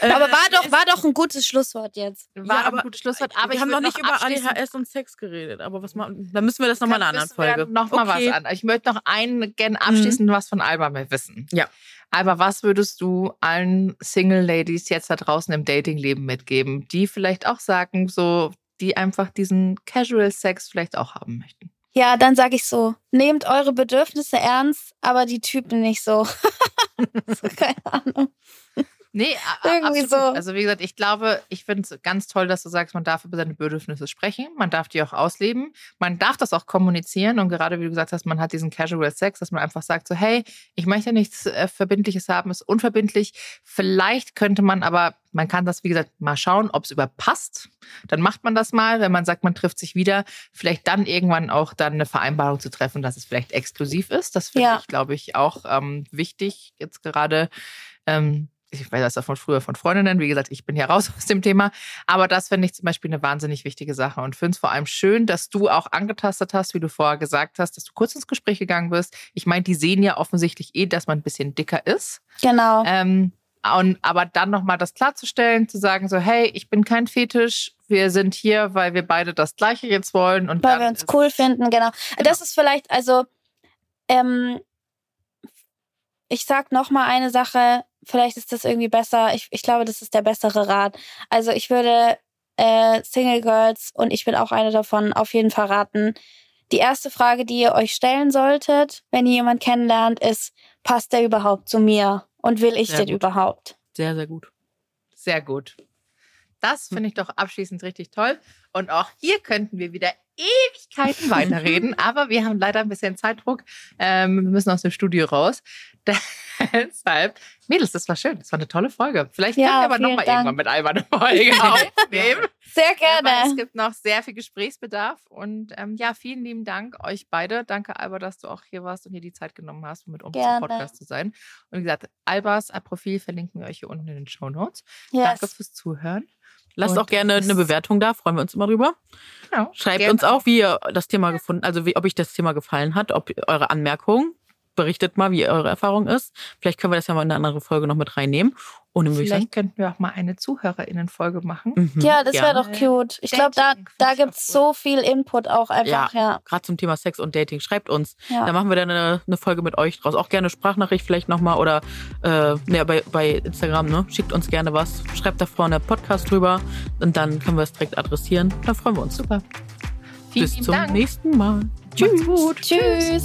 Aber war doch, war doch ein gutes Schlusswort jetzt. War ja, aber, ein gutes Schlusswort. Aber wir haben noch nicht über ADHS und Sex geredet. Aber was machen, dann müssen wir das nochmal in einer anderen Folge. Noch mal okay. was an. Ich möchte noch einen, gerne abschließend mhm. was von Alba mehr wissen. Ja. Aber was würdest du allen Single Ladies jetzt da draußen im Datingleben mitgeben, die vielleicht auch sagen, so, die einfach diesen Casual Sex vielleicht auch haben möchten? Ja, dann sage ich so, nehmt eure Bedürfnisse ernst, aber die Typen nicht so. Keine Ahnung. Nee, irgendwie absolut. so. Also wie gesagt, ich glaube, ich finde es ganz toll, dass du sagst, man darf über seine Bedürfnisse sprechen, man darf die auch ausleben, man darf das auch kommunizieren und gerade wie du gesagt hast, man hat diesen Casual Sex, dass man einfach sagt so, hey, ich möchte nichts äh, Verbindliches haben, ist unverbindlich. Vielleicht könnte man aber, man kann das wie gesagt mal schauen, ob es überpasst. Dann macht man das mal, wenn man sagt, man trifft sich wieder, vielleicht dann irgendwann auch dann eine Vereinbarung zu treffen, dass es vielleicht exklusiv ist. Das finde ja. ich, glaube ich, auch ähm, wichtig jetzt gerade. Ähm, ich weiß das von früher von Freundinnen, wie gesagt, ich bin ja raus aus dem Thema, aber das finde ich zum Beispiel eine wahnsinnig wichtige Sache und finde es vor allem schön, dass du auch angetastet hast, wie du vorher gesagt hast, dass du kurz ins Gespräch gegangen bist. Ich meine, die sehen ja offensichtlich eh, dass man ein bisschen dicker ist. Genau. Ähm, und, aber dann nochmal das klarzustellen, zu sagen so, hey, ich bin kein Fetisch, wir sind hier, weil wir beide das Gleiche jetzt wollen. Und weil wir uns cool finden, genau. genau. Das ist vielleicht, also, ähm, ich sag nochmal eine Sache, vielleicht ist das irgendwie besser. Ich, ich glaube, das ist der bessere Rat. Also ich würde äh, Single Girls, und ich bin auch eine davon, auf jeden Fall raten. Die erste Frage, die ihr euch stellen solltet, wenn ihr jemanden kennenlernt, ist, passt der überhaupt zu mir? Und will ich sehr den gut. überhaupt? Sehr, sehr gut. Sehr gut. Das finde ich doch abschließend richtig toll. Und auch hier könnten wir wieder Ewigkeiten weiterreden, aber wir haben leider ein bisschen Zeitdruck. Ähm, wir müssen aus dem Studio raus. Deshalb, Mädels, das war schön. Das war eine tolle Folge. Vielleicht ja, können wir aber nochmal irgendwann mit Alba eine Folge aufnehmen. Sehr gerne. Aber es gibt noch sehr viel Gesprächsbedarf. Und ähm, ja, vielen lieben Dank euch beide. Danke, Alba, dass du auch hier warst und dir die Zeit genommen hast, um mit uns im Podcast zu sein. Und wie gesagt, Albas Profil verlinken wir euch hier unten in den Show Notes. Yes. Danke fürs Zuhören. Lasst auch gerne eine Bewertung da, freuen wir uns immer drüber. Genau, Schreibt gerne. uns auch, wie ihr das Thema gefunden, also wie, ob euch das Thema gefallen hat, ob eure Anmerkungen berichtet mal, wie eure Erfahrung ist. Vielleicht können wir das ja mal in eine andere Folge noch mit reinnehmen. Und Vielleicht könnten wir auch mal eine ZuhörerInnen-Folge machen. Mhm. Ja, das wäre doch cute. Ich glaube, da, da gibt es so viel Input auch einfach. Ja, ja. gerade zum Thema Sex und Dating. Schreibt uns. Ja. Da machen wir dann eine, eine Folge mit euch draus. Auch gerne Sprachnachricht vielleicht nochmal oder äh, ja, bei, bei Instagram. Ne? Schickt uns gerne was. Schreibt da vorne Podcast drüber und dann können wir es direkt adressieren. Da freuen wir uns. Super. Vielen Bis zum Dank. nächsten Mal. Tschüss. Tschüss.